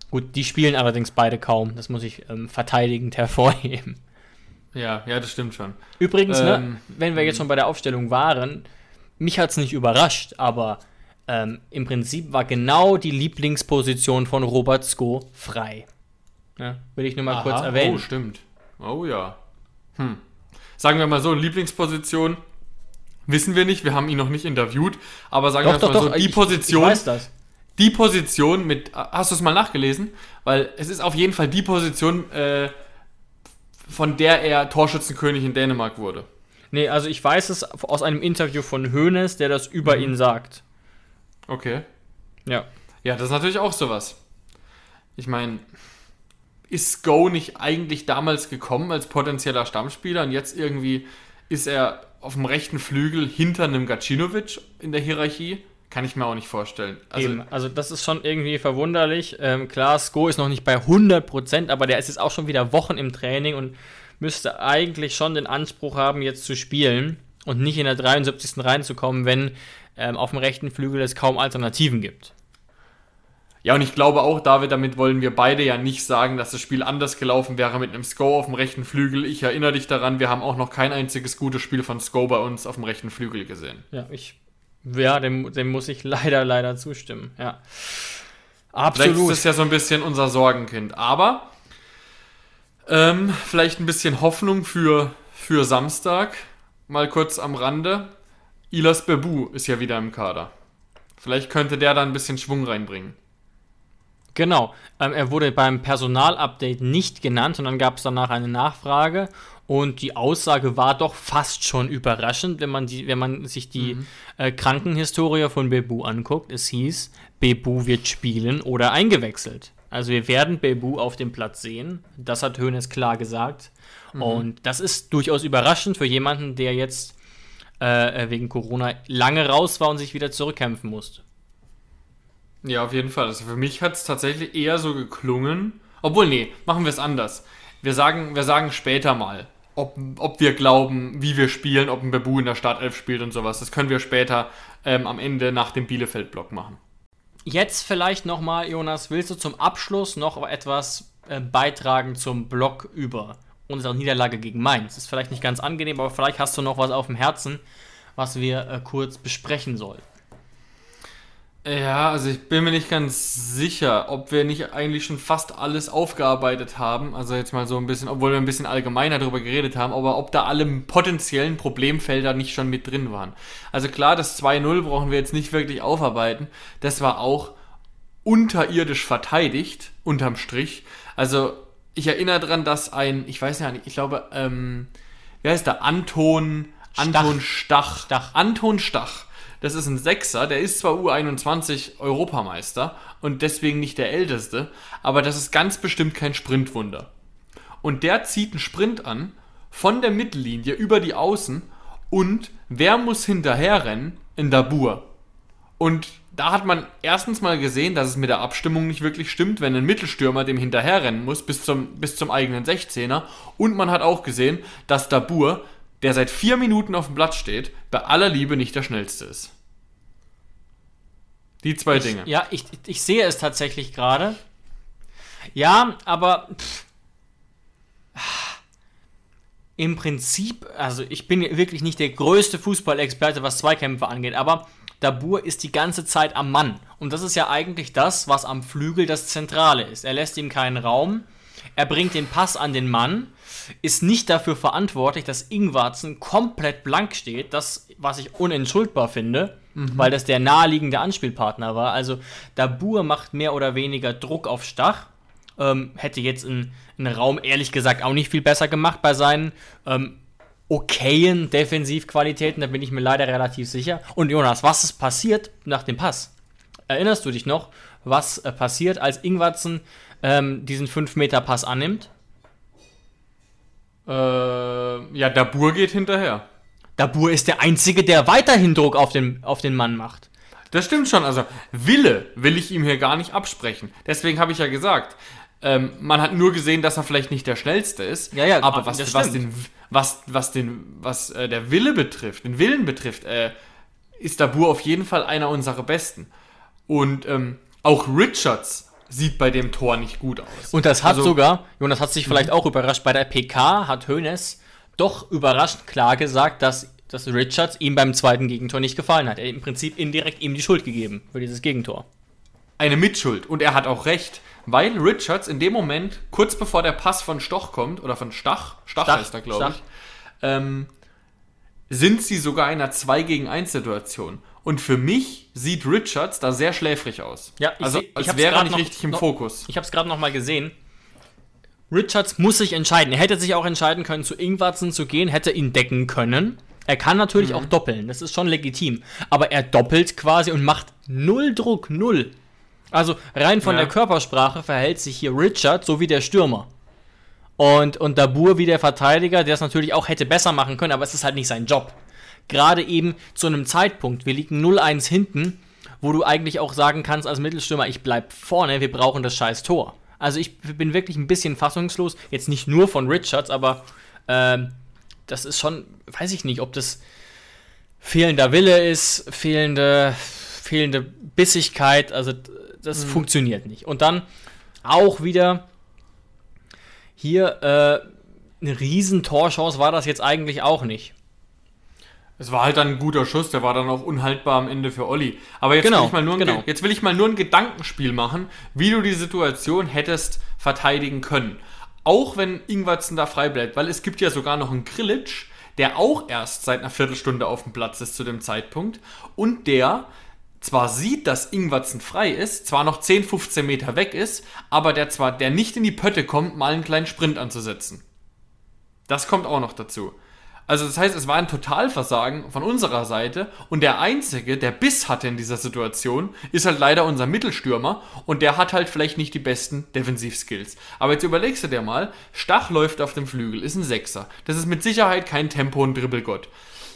Gut, die spielen allerdings beide kaum, das muss ich ähm, verteidigend hervorheben. Ja, ja, das stimmt schon. Übrigens, Ähm, ne, wenn wir jetzt schon bei der Aufstellung waren, mich hat es nicht überrascht, aber ähm, im Prinzip war genau die Lieblingsposition von Robert Sko frei. Ne, will ich nur mal kurz Aha, erwähnen. Oh, stimmt. Oh ja. Hm. Sagen wir mal so, Lieblingsposition wissen wir nicht, wir haben ihn noch nicht interviewt, aber sagen wir mal so, die ich- Position, Ich weiß das. die Position mit, hast du es mal nachgelesen? Weil es ist auf jeden Fall die Position, äh, von der er Torschützenkönig in Dänemark wurde. Nee, also ich weiß es aus einem Interview von Hoeneß, der das über Mhm. ihn sagt. Okay. Ja. Ja, das ist natürlich auch sowas. Ich meine, ist Go nicht eigentlich damals gekommen als potenzieller Stammspieler und jetzt irgendwie ist er auf dem rechten Flügel hinter einem Gacinovic in der Hierarchie? Kann ich mir auch nicht vorstellen. Also, Eben, also das ist schon irgendwie verwunderlich. Ähm, klar, Sko ist noch nicht bei 100%, aber der ist jetzt auch schon wieder Wochen im Training und müsste eigentlich schon den Anspruch haben, jetzt zu spielen und nicht in der 73. reinzukommen, wenn ähm, auf dem rechten Flügel es kaum Alternativen gibt. ja, und ich glaube auch, David, damit wollen wir beide ja nicht sagen, dass das Spiel anders gelaufen wäre mit einem Sko auf dem rechten Flügel. Ich erinnere dich daran, wir haben auch noch kein einziges gutes Spiel von Sko bei uns auf dem rechten Flügel gesehen. Ja, ich, ja, dem, dem muss ich leider, leider zustimmen. Ja. Vielleicht Absolut. ist das ja so ein bisschen unser Sorgenkind. Aber ähm, vielleicht ein bisschen Hoffnung für, für Samstag. Mal kurz am Rande. Ilas Bebu ist ja wieder im Kader. Vielleicht könnte der da ein bisschen Schwung reinbringen. Genau. Ähm, er wurde beim Personalupdate nicht genannt und dann gab es danach eine Nachfrage und die Aussage war doch fast schon überraschend, wenn man, die, wenn man sich die äh, Krankenhistorie von Bebu anguckt. Es hieß, Bebu wird spielen oder eingewechselt. Also wir werden Bebu auf dem Platz sehen. Das hat Hoeneß klar gesagt. Und das ist durchaus überraschend für jemanden, der jetzt äh, wegen Corona lange raus war und sich wieder zurückkämpfen musste. Ja, auf jeden Fall. Also für mich hat es tatsächlich eher so geklungen. Obwohl, nee, machen wir es anders. Wir sagen, wir sagen später mal, ob, ob wir glauben, wie wir spielen, ob ein Bebu in der Startelf spielt und sowas. Das können wir später ähm, am Ende nach dem Bielefeld-Block machen. Jetzt vielleicht nochmal, Jonas, willst du zum Abschluss noch etwas äh, beitragen zum Block über unsere Niederlage gegen Mainz? Ist vielleicht nicht ganz angenehm, aber vielleicht hast du noch was auf dem Herzen, was wir äh, kurz besprechen sollen. Ja, also ich bin mir nicht ganz sicher, ob wir nicht eigentlich schon fast alles aufgearbeitet haben. Also jetzt mal so ein bisschen, obwohl wir ein bisschen allgemeiner darüber geredet haben, aber ob da alle potenziellen Problemfelder nicht schon mit drin waren. Also klar, das 2-0 brauchen wir jetzt nicht wirklich aufarbeiten. Das war auch unterirdisch verteidigt, unterm Strich. Also ich erinnere daran, dass ein, ich weiß ja nicht, ich glaube, ähm, wie heißt der? Anton, Anton Stach. Stach. Anton Stach. Das ist ein Sechser, der ist zwar U21 Europameister und deswegen nicht der Älteste, aber das ist ganz bestimmt kein Sprintwunder. Und der zieht einen Sprint an, von der Mittellinie über die Außen und wer muss hinterherrennen? In Dabur. Und da hat man erstens mal gesehen, dass es mit der Abstimmung nicht wirklich stimmt, wenn ein Mittelstürmer dem hinterherrennen muss bis zum, bis zum eigenen 16er. Und man hat auch gesehen, dass Dabur, der seit vier Minuten auf dem Platz steht, bei aller Liebe nicht der schnellste ist. Die zwei Dinge. Ja, ich, ich sehe es tatsächlich gerade. Ja, aber pff, im Prinzip, also ich bin wirklich nicht der größte Fußballexperte, was Zweikämpfe angeht, aber Dabur ist die ganze Zeit am Mann. Und das ist ja eigentlich das, was am Flügel das Zentrale ist. Er lässt ihm keinen Raum, er bringt den Pass an den Mann, ist nicht dafür verantwortlich, dass Ingwarzen komplett blank steht, das, was ich unentschuldbar finde, weil das der naheliegende Anspielpartner war. Also Dabur macht mehr oder weniger Druck auf Stach, ähm, hätte jetzt einen, einen Raum ehrlich gesagt auch nicht viel besser gemacht bei seinen ähm, okayen Defensivqualitäten, da bin ich mir leider relativ sicher. Und Jonas, was ist passiert nach dem Pass? Erinnerst du dich noch, was äh, passiert, als Ingwarzen ähm, diesen 5-Meter-Pass annimmt? Äh, ja, Dabur geht hinterher. Dabur ist der Einzige, der weiterhin Druck auf den, auf den Mann macht. Das stimmt schon. Also Wille will ich ihm hier gar nicht absprechen. Deswegen habe ich ja gesagt, ähm, man hat nur gesehen, dass er vielleicht nicht der schnellste ist. Ja, ja, aber was, was den, was, was den, was äh, der Wille betrifft, den Willen betrifft, äh, ist Dabur auf jeden Fall einer unserer besten. Und ähm, auch Richards sieht bei dem Tor nicht gut aus. Und das hat Also- sogar, Jonas hat sich vielleicht auch überrascht, bei der PK hat Hoeneß doch überraschend klar gesagt, dass, dass Richards ihm beim zweiten Gegentor nicht gefallen hat. Er hat im Prinzip indirekt ihm die Schuld gegeben für dieses Gegentor. eine Mitschuld. Und er hat auch recht, weil Richards in dem Moment, kurz bevor der Pass von Stoch kommt, oder von Stach, Stach, Stach, heißt er, glaube ich, ähm, sind sie sogar in einer 2 gegen 1 Situation. Und für mich sieht Richards da sehr schläfrig aus. Ja, ich also seh- ich als hab's wäre er nicht noch- richtig im noch- Fokus. Ich habe es gerade noch mal gesehen. Richards muss sich entscheiden. Er hätte sich auch entscheiden können, zu Ingwarzen zu gehen, hätte ihn decken können. Er kann natürlich auch doppeln, das ist schon legitim. Aber er doppelt quasi und macht null Druck, null. Also rein von Ja. der Körpersprache verhält sich hier Richard so wie der Stürmer. Und, und Dabur wie der Verteidiger, der es natürlich auch hätte besser machen können, aber es ist halt nicht sein Job. Gerade eben zu einem Zeitpunkt, wir liegen 0-1 hinten, wo du eigentlich auch sagen kannst als Mittelstürmer, ich bleib vorne, wir brauchen das scheiß Tor. Also ich bin wirklich ein bisschen fassungslos, jetzt nicht nur von Richards, aber ähm, das ist schon, weiß ich nicht, ob das fehlender Wille ist, fehlende, fehlende Bissigkeit, also das funktioniert nicht. Und dann auch wieder hier äh, eine riesen Torchance war das jetzt eigentlich auch nicht. Es war halt dann ein guter Schuss, der war dann auch unhaltbar am Ende für Olli. Aber jetzt, Genau, will ich mal nur ein, genau. jetzt will ich mal nur ein Gedankenspiel machen, wie du die Situation hättest verteidigen können. Auch wenn Ingwarzen da frei bleibt, weil es gibt ja sogar noch einen Grillitsch, der auch erst seit einer Viertelstunde auf dem Platz ist zu dem Zeitpunkt und der zwar sieht, dass Ingwarzen frei ist, zwar noch 10, 15 Meter weg ist, aber der zwar, der nicht in die Pötte kommt, mal einen kleinen Sprint anzusetzen. Das kommt auch noch dazu. Also das heißt, es war ein Totalversagen von unserer Seite und der Einzige, der Biss hatte in dieser Situation, ist halt leider unser Mittelstürmer und der hat halt vielleicht nicht die besten Defensivskills. Aber jetzt überlegst du dir mal, Stach läuft auf dem Flügel, ist ein Sechser. Das ist mit Sicherheit kein Tempo- und Dribbelgott.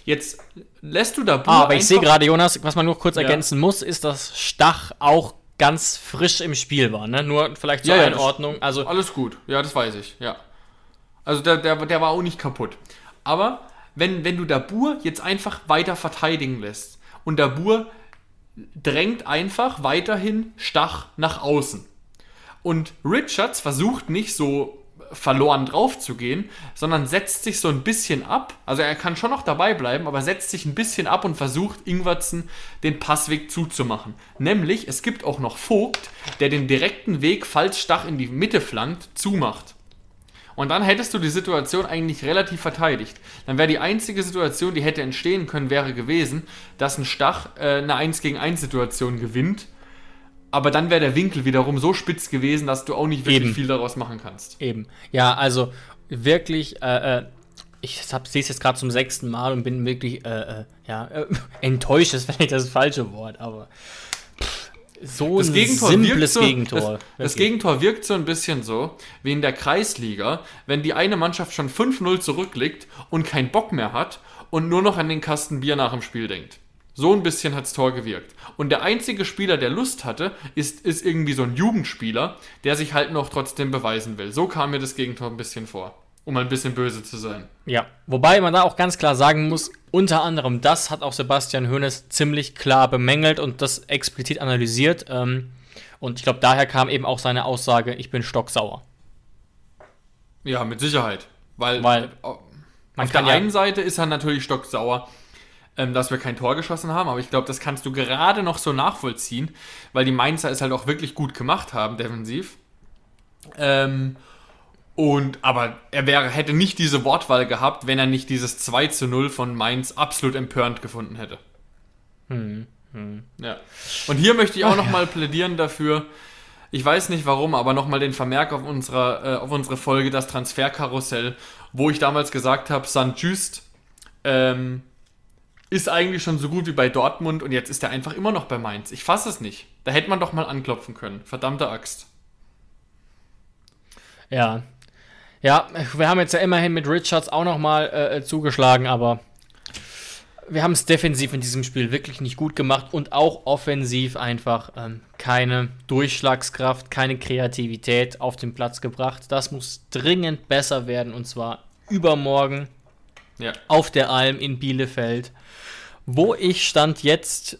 Jetzt lässt du da Bur Ah, aber ich sehe gerade, Jonas, was man nur kurz ergänzen muss, ist, dass Stach auch ganz frisch im Spiel war. Ne? Nur vielleicht zur Ja, ja, Einordnung. Also Alles gut, ja, das weiß ich, ja. Also der, der, der war auch nicht kaputt. Aber wenn, wenn du Dabur jetzt einfach weiter verteidigen lässt und Dabur drängt einfach weiterhin Stach nach außen. Und Richards versucht nicht so verloren drauf zu gehen, sondern setzt sich so ein bisschen ab. Also er kann schon noch dabei bleiben, aber setzt sich ein bisschen ab und versucht Ingwertsen den Passweg zuzumachen. Nämlich, es gibt auch noch Vogt, der den direkten Weg, falls Stach in die Mitte flankt, zumacht. Und dann hättest du die Situation eigentlich relativ verteidigt. Dann wäre die einzige Situation, die hätte entstehen können, wäre gewesen, dass ein Stach äh, eine 1 gegen 1 Situation gewinnt aber dann wäre der Winkel wiederum so spitz gewesen, dass du auch nicht wirklich Eben. viel daraus machen kannst. Eben. Ja, also wirklich, äh, äh, ich sehe es jetzt gerade zum sechsten Mal und bin wirklich, äh, äh, ja, äh, enttäuscht ist vielleicht das falsche Wort, aber so Das ein Gegentor simples so, Gegentor. Das, das. Gegentor wirkt so ein bisschen so, wie in der Kreisliga, wenn die eine Mannschaft schon 5-0 zurückliegt und keinen Bock mehr hat und nur noch an den Kasten Bier nach dem Spiel denkt. So ein bisschen hat's Tor gewirkt. Und der einzige Spieler, der Lust hatte, ist, ist irgendwie so ein Jugendspieler, der sich halt noch trotzdem beweisen will. So kam mir das Gegentor ein bisschen vor. Um ein bisschen böse zu sein. Ja, wobei man da auch ganz klar sagen muss, unter anderem das hat auch Sebastian Hoeneß ziemlich klar bemängelt und das explizit analysiert. Ähm, und ich glaube, daher kam eben auch seine Aussage, ich bin stocksauer. Ja, mit Sicherheit. Weil, Weil man auf der ja- einen Seite ist er natürlich stocksauer, ähm, dass wir kein Tor geschossen haben, aber ich glaube, das kannst du gerade noch so nachvollziehen, weil die Mainzer es halt auch wirklich gut gemacht haben, defensiv. Ähm, und, aber er wäre, hätte nicht diese Wortwahl gehabt, wenn er nicht dieses 2 zu 0 von Mainz absolut empörend gefunden hätte. Ja. Und hier möchte ich auch nochmal plädieren dafür, ich weiß nicht warum, aber nochmal den Vermerk auf, unserer, äh, auf unsere Folge, das Transferkarussell, wo ich damals gesagt habe, St. Just ähm, ist eigentlich schon so gut wie bei Dortmund und jetzt ist er einfach immer noch bei Mainz. Ich fasse es nicht. Da hätte man doch mal anklopfen können. Verdammte Axt. Ja. Ja, wir haben jetzt ja immerhin mit Richards auch nochmal äh, zugeschlagen, aber wir haben es defensiv in diesem Spiel wirklich nicht gut gemacht und auch offensiv einfach ähm, keine Durchschlagskraft, keine Kreativität auf den Platz gebracht. Das muss dringend besser werden und zwar übermorgen Ja. auf der Alm in Bielefeld, wo ich stand jetzt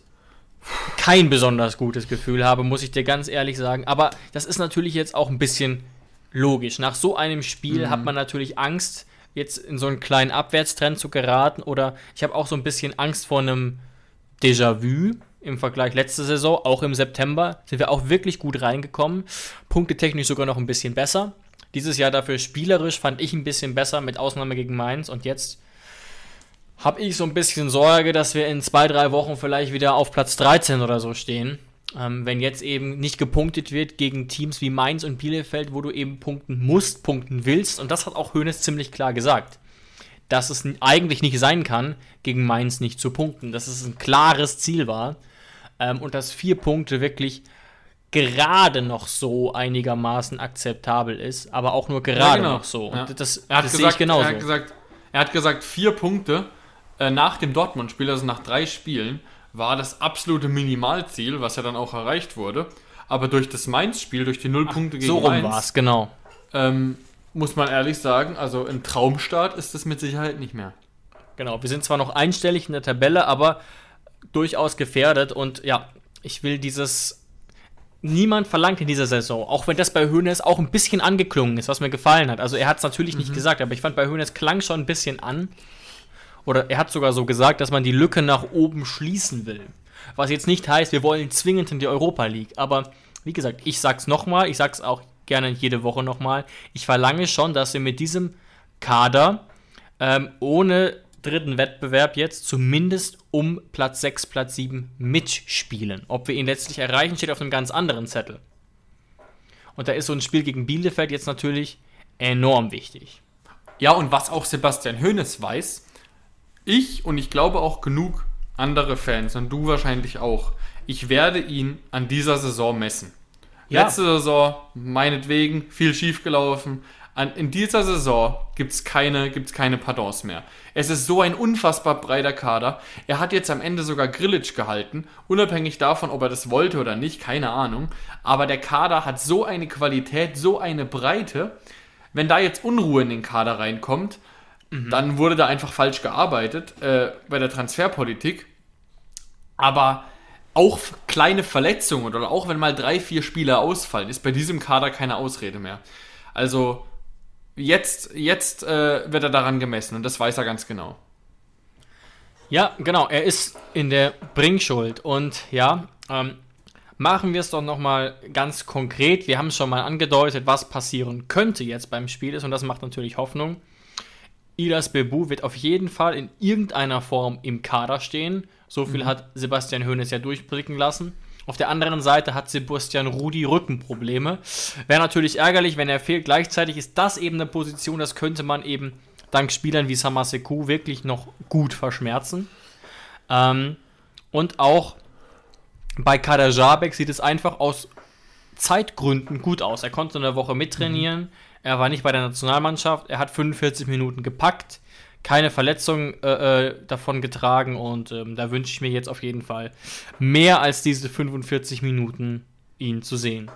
kein besonders gutes Gefühl habe, muss ich dir ganz ehrlich sagen. Aber das ist natürlich jetzt auch ein bisschen logisch. Nach so einem Spiel hat man natürlich Angst, jetzt in so einen kleinen Abwärtstrend zu geraten. Oder ich habe auch so ein bisschen Angst vor einem Déjà-vu im Vergleich letzte Saison. Auch im September sind wir auch wirklich gut reingekommen. Punktetechnisch sogar noch ein bisschen besser. Dieses Jahr dafür spielerisch fand ich ein bisschen besser, mit Ausnahme gegen Mainz. Und jetzt habe ich so ein bisschen Sorge, dass wir in zwei, drei Wochen vielleicht wieder auf Platz 13 oder so stehen. Ähm, wenn jetzt eben nicht gepunktet wird gegen Teams wie Mainz und Bielefeld, wo du eben punkten musst, punkten willst. Und das hat auch Hoeneß ziemlich klar gesagt. Dass es eigentlich nicht sein kann, gegen Mainz nicht zu punkten. Dass es ein klares Ziel war. Ähm, und dass vier Punkte wirklich gerade noch so einigermaßen akzeptabel ist, aber auch nur gerade genau. noch so. Ja. Und das, Er hat, das sehe gesagt, ich genauso. er, hat gesagt, er hat gesagt, vier Punkte nach dem Dortmund-Spiel, also nach drei Spielen, war das absolute Minimalziel, was ja dann auch erreicht wurde. Aber durch das Mainz-Spiel, durch die null Punkte gegen so rum Mainz, war es, genau. ähm, muss man ehrlich sagen, also ein Traumstart ist das mit Sicherheit nicht mehr. Genau, wir sind zwar noch einstellig in der Tabelle, aber durchaus gefährdet und ja, ich will dieses. Niemand verlangt in dieser Saison, auch wenn das bei Hoeneß auch ein bisschen angeklungen ist, was mir gefallen hat. Also er hat es natürlich nicht gesagt, aber ich fand bei Hoeneß klang schon ein bisschen an. Oder er hat sogar so gesagt, dass man die Lücke nach oben schließen will. Was jetzt nicht heißt, wir wollen zwingend in die Europa League. Aber wie gesagt, ich sag's nochmal, ich sag's auch gerne jede Woche nochmal. Ich verlange schon, dass wir mit diesem Kader ähm, ohne dritten Wettbewerb jetzt zumindest um Platz 6, Platz 7 mitspielen. Ob wir ihn letztlich erreichen, steht auf einem ganz anderen Zettel. Und da ist so ein Spiel gegen Bielefeld jetzt natürlich enorm wichtig. Ja, und was auch Sebastian Hoeneß weiß, ich und ich glaube auch genug andere Fans und du wahrscheinlich auch, ich werde ihn an dieser Saison messen. Ja. Letzte Saison, meinetwegen, viel schiefgelaufen. An, in dieser Saison gibt es keine, gibt's keine Pardons mehr. Es ist so ein unfassbar breiter Kader. Er hat jetzt am Ende sogar Grillitsch gehalten, unabhängig davon, ob er das wollte oder nicht, keine Ahnung. Aber der Kader hat so eine Qualität, so eine Breite. Wenn da jetzt Unruhe in den Kader reinkommt, dann wurde da einfach falsch gearbeitet äh, bei der Transferpolitik. Aber auch kleine Verletzungen oder auch wenn mal drei, vier Spieler ausfallen, ist bei diesem Kader keine Ausrede mehr. Also jetzt, jetzt äh, wird er daran gemessen und das weiß er ganz genau. Ja, genau, er ist in der Bringschuld. Und ja, ähm, machen wir es doch nochmal ganz konkret. Wir haben es schon mal angedeutet, was passieren könnte jetzt beim Spiel ist. Und das macht natürlich Hoffnung. Idas Bebu wird auf jeden Fall in irgendeiner Form im Kader stehen. So viel hat Sebastian Hoeneß ja durchblicken lassen. Auf der anderen Seite hat Sebastian Rudi Rückenprobleme. Wäre natürlich ärgerlich, wenn er fehlt. Gleichzeitig ist das eben eine Position, das könnte man eben dank Spielern wie Samaseku wirklich noch gut verschmerzen. Ähm, und auch bei Kader Jabek sieht es einfach aus Zeitgründen gut aus. Er konnte eine Woche mittrainieren, mhm. Er war nicht bei der Nationalmannschaft, er hat 45 Minuten gepackt, keine Verletzung äh, äh, davon getragen und ähm, da wünsche ich mir jetzt auf jeden Fall mehr als diese 45 Minuten ihn zu sehen.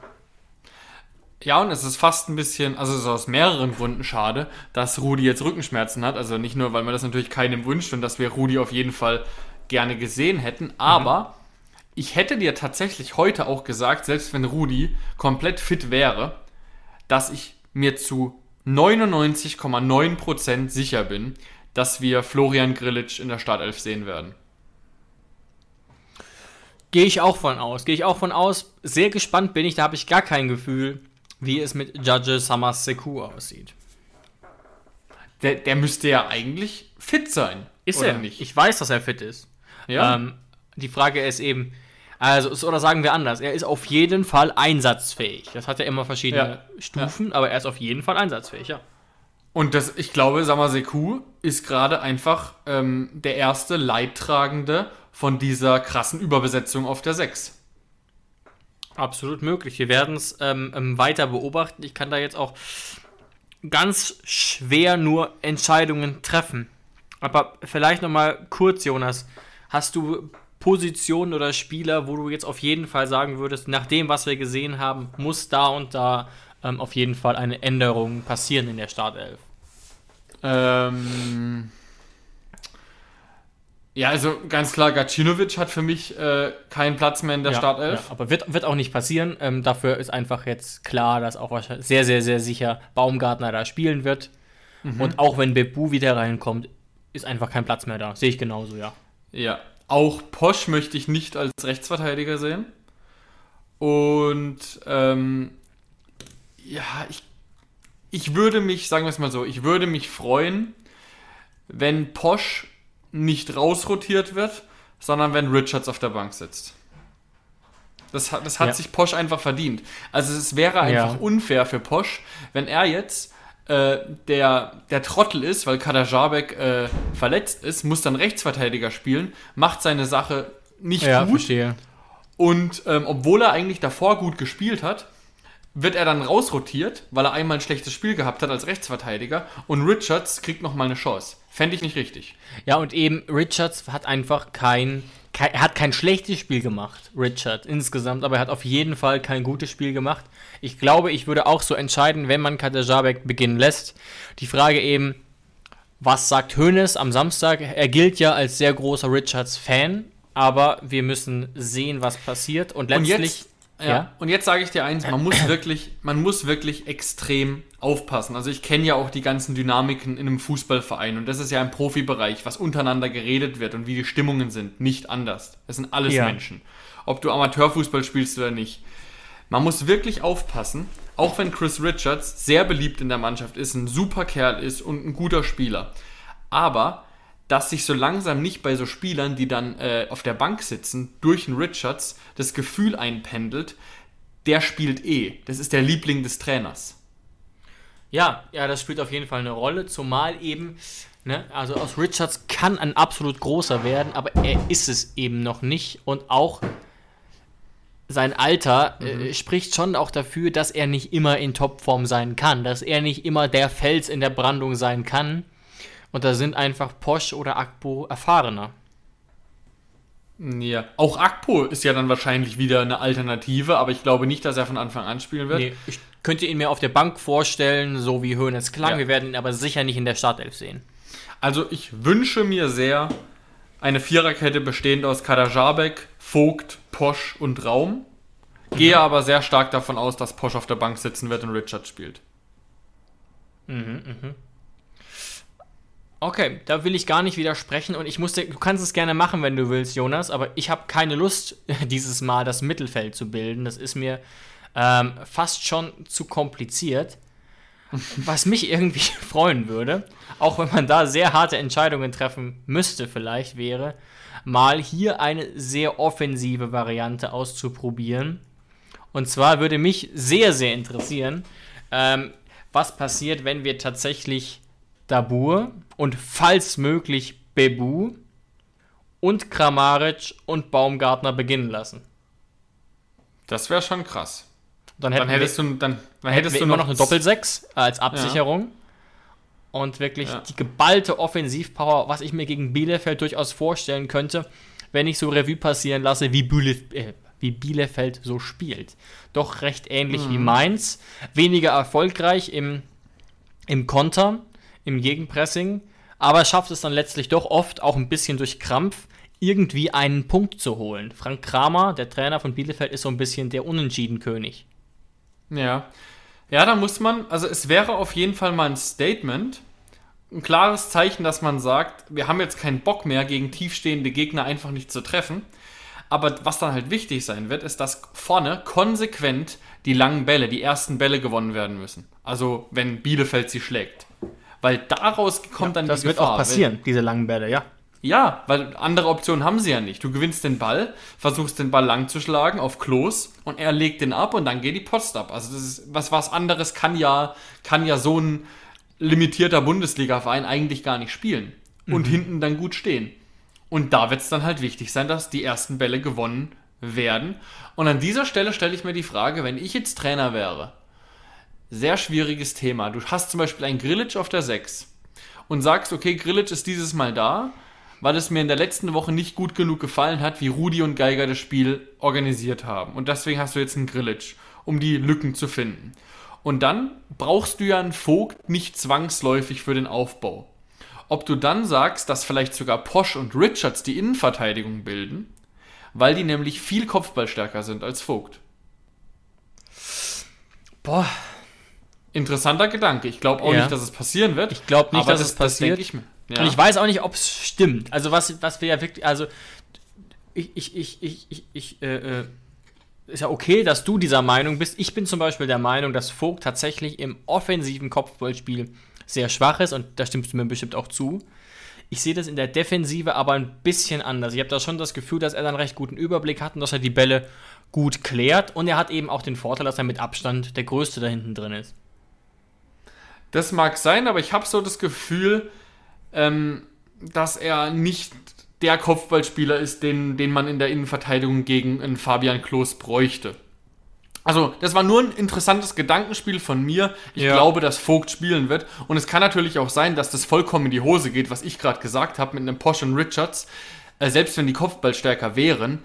Ja, und es ist fast ein bisschen, also es ist aus mehreren Gründen schade, dass Rudi jetzt Rückenschmerzen hat. Also nicht nur, weil man das natürlich keinem wünscht und dass wir Rudi auf jeden Fall gerne gesehen hätten, aber mhm. ich hätte dir tatsächlich heute auch gesagt, selbst wenn Rudi komplett fit wäre, dass ich mir zu 99,9% sicher bin, dass wir Florian Grillitsch in der Startelf sehen werden. Gehe ich auch von aus. Gehe ich auch von aus. Sehr gespannt bin ich, da habe ich gar kein Gefühl, wie es mit Judge Samaseku aussieht. Der, der müsste ja eigentlich fit sein. Ist er nicht? Ich weiß, dass er fit ist. Ja. Ähm, die Frage ist eben, also, oder sagen wir anders, er ist auf jeden Fall einsatzfähig. Das hat ja immer verschiedene ja. Stufen, ja. aber er ist auf jeden Fall einsatzfähig, ja. Und das, ich glaube, Samaseku ist gerade einfach ähm, der erste Leidtragende von dieser krassen Überbesetzung auf der 6. Absolut möglich. Wir werden es ähm, ähm, weiter beobachten. Ich kann da jetzt auch ganz schwer nur Entscheidungen treffen. Aber vielleicht nochmal kurz, Jonas. Hast du Positionen oder Spieler, wo du jetzt auf jeden Fall sagen würdest, nach dem, was wir gesehen haben, muss da und da ähm, auf jeden Fall eine Änderung passieren in der Startelf? Ähm. Ja, also ganz klar, Gacinovic hat für mich äh, keinen Platz mehr in der ja, Startelf. Ja, aber wird, wird auch nicht passieren. Ähm, dafür ist einfach jetzt klar, dass auch wahrscheinlich sehr, sehr, sehr sicher Baumgartner da spielen wird. Mhm. Und auch wenn Bebu wieder reinkommt, ist einfach kein Platz mehr da. Sehe ich genauso, ja. Ja, auch Posch möchte ich nicht als Rechtsverteidiger sehen. Und ähm, ja, ich, ich würde mich, sagen wir es mal so, ich würde mich freuen, wenn Posch nicht rausrotiert wird, sondern wenn Richards auf der Bank sitzt. Das hat, das hat ja. sich Posch einfach verdient. Also es wäre einfach ja. unfair für Posch, wenn er jetzt äh, der, der Trottel ist, weil Kader Jabek äh, verletzt ist, muss dann Rechtsverteidiger spielen, macht seine Sache nicht ja, gut. Verstehe. Und ähm, obwohl er eigentlich davor gut gespielt hat, wird er dann rausrotiert, weil er einmal ein schlechtes Spiel gehabt hat als Rechtsverteidiger und Richards kriegt nochmal eine Chance. Fände ich nicht richtig. Ja, und eben Richards hat einfach kein, er hat kein schlechtes Spiel gemacht, Richard insgesamt, aber er hat auf jeden Fall kein gutes Spiel gemacht. Ich glaube, ich würde auch so entscheiden, wenn man Katajabek beginnen lässt. Die Frage eben, was sagt Hoeneß am Samstag? Er gilt ja als sehr großer Richards-Fan, aber wir müssen sehen, was passiert. Und letztlich. Und jetzt, ja. ja. Und jetzt sage ich dir eins, man muss wirklich, man muss wirklich extrem aufpassen. Also ich kenne ja auch die ganzen Dynamiken in einem Fußballverein und das ist ja im Profibereich, was untereinander geredet wird und wie die Stimmungen sind, nicht anders. Das sind alles ja. Menschen. Ob du Amateurfußball spielst oder nicht. Man muss wirklich aufpassen, auch wenn Chris Richards sehr beliebt in der Mannschaft ist, ein super Kerl ist und ein guter Spieler. Aber dass sich so langsam nicht bei so Spielern, die dann äh, auf der Bank sitzen, durch einen Richards das Gefühl einpendelt, der spielt eh. Das ist der Liebling des Trainers. Ja, ja, das spielt auf jeden Fall eine Rolle, zumal eben, ne, also aus Richards kann ein absolut großer werden, aber er ist es eben noch nicht und auch sein Alter äh, mhm. äh, spricht schon auch dafür, dass er nicht immer in Topform sein kann, dass er nicht immer der Fels in der Brandung sein kann. Und da sind einfach Posch oder Akpo erfahrener. Ja, auch Akpo ist ja dann wahrscheinlich wieder eine Alternative, aber ich glaube nicht, dass er von Anfang an spielen wird. Nee, ich könnte ihn mir auf der Bank vorstellen, so wie Höhnes klang. Ja. Wir werden ihn aber sicher nicht in der Startelf sehen. Also ich wünsche mir sehr eine Viererkette bestehend aus Kadajabek, Vogt, Posch und Raum. Gehe mhm. aber sehr stark davon aus, dass Posch auf der Bank sitzen wird und Richard spielt. Mhm, mhm. Okay, da will ich gar nicht widersprechen und ich musste, du kannst es gerne machen, wenn du willst, Jonas, aber ich habe keine Lust, dieses Mal das Mittelfeld zu bilden. Das ist mir ähm, fast schon zu kompliziert. was mich irgendwie freuen würde, auch wenn man da sehr harte Entscheidungen treffen müsste, vielleicht wäre, mal hier eine sehr offensive Variante auszuprobieren. Und zwar würde mich sehr, sehr interessieren, ähm, was passiert, wenn wir tatsächlich Dabur und falls möglich Bebu und Kramaric und Baumgartner beginnen lassen. Das wäre schon krass. Dann, Dann hättest wir, du, dann, dann hättest du immer noch eine Doppelsechs als Absicherung. Ja. Und wirklich Ja. die geballte Offensivpower, was ich mir gegen Bielefeld durchaus vorstellen könnte, wenn ich so Revue passieren lasse, wie, Bielef äh, wie Bielefeld so spielt. Doch recht ähnlich wie Mainz. Weniger erfolgreich im, im Konter, im Gegenpressing, aber schafft es dann letztlich doch oft, auch ein bisschen durch Krampf, irgendwie einen Punkt zu holen. Frank Kramer, der Trainer von Bielefeld, ist so ein bisschen der Unentschieden-König. Ja. Ja, da muss man, also es wäre auf jeden Fall mal ein Statement, ein klares Zeichen, dass man sagt, wir haben jetzt keinen Bock mehr, gegen tiefstehende Gegner einfach nicht zu treffen. Aber was dann halt wichtig sein wird, ist, dass vorne konsequent die langen Bälle, die ersten Bälle gewonnen werden müssen. Also wenn Bielefeld sie schlägt. Weil daraus kommt dann Das die wird Gefahr. auch passieren, diese langen Bälle, ja. Ja, weil andere Optionen haben sie ja nicht. Du gewinnst den Ball, versuchst den Ball lang zu schlagen auf Klos und er legt den ab und dann geht die Post ab. Also das ist was was anderes kann ja kann ja so ein limitierter Bundesliga-Verein eigentlich gar nicht spielen und hinten dann gut stehen. Und da wird es dann halt wichtig sein, dass die ersten Bälle gewonnen werden. Und an dieser Stelle stelle ich mir die Frage, wenn ich jetzt Trainer wäre, sehr schwieriges Thema. Du hast zum Beispiel einen Grillitsch auf der 6 und sagst, okay, Grillitsch ist dieses Mal da, weil es mir in der letzten Woche nicht gut genug gefallen hat, wie Rudi und Geiger das Spiel organisiert haben. Und deswegen hast du jetzt einen Grillitsch, um die Lücken zu finden. Und dann brauchst du ja einen Vogt nicht zwangsläufig für den Aufbau. Ob du dann sagst, dass vielleicht sogar Posch und Richards die Innenverteidigung bilden, weil die nämlich viel kopfballstärker sind als Vogt. Boah, Interessanter Gedanke. Ich glaube auch Ja. nicht, dass es passieren wird. ich glaube nicht, dass das- es das passiert. ich mir. Ja. Und ich weiß auch nicht, ob es stimmt. Also was, was wir ja wirklich, also ich, ich, ich, ich, ich, ich äh, äh, ist ja okay, dass du dieser Meinung bist. Ich bin zum Beispiel der Meinung, dass Vogt tatsächlich im offensiven Kopfballspiel sehr schwach ist und da stimmst du mir bestimmt auch zu. Ich sehe das in der Defensive aber ein bisschen anders. Ich habe da schon das Gefühl, dass er dann recht guten Überblick hat und dass er die Bälle gut klärt. Und er hat eben auch den Vorteil, dass er mit Abstand der Größte da hinten drin ist. Das mag sein, aber ich habe so das Gefühl, ähm, dass er nicht der Kopfballspieler ist, den, den man in der Innenverteidigung gegen einen Fabian Klos bräuchte. Also, das war nur ein interessantes Gedankenspiel von mir. Ich Ja. glaube, dass Vogt spielen wird. Und es kann natürlich auch sein, dass das vollkommen in die Hose geht, was ich gerade gesagt habe mit einem Posch und Richards. Äh, selbst wenn die Kopfballstärker wären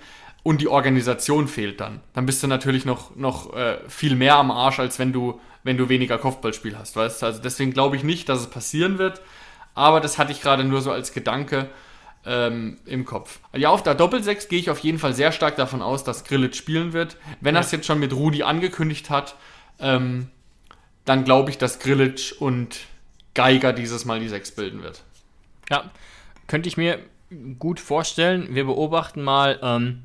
und die Organisation fehlt dann, dann bist du natürlich noch, noch äh, viel mehr am Arsch, als wenn du, wenn du weniger Kopfballspiel hast, weißt du? Also deswegen glaube ich nicht, dass es passieren wird. Aber das hatte ich gerade nur so als Gedanke ähm, im Kopf. Ja, auf der Doppelsechs gehe ich auf jeden Fall sehr stark davon aus, dass Grillitsch spielen wird. Wenn er es jetzt schon mit Rudi angekündigt hat, ähm, dann glaube ich, dass Grillitsch und Geiger dieses Mal die Sechs bilden wird. Ja, könnte ich mir gut vorstellen. Wir beobachten mal ähm,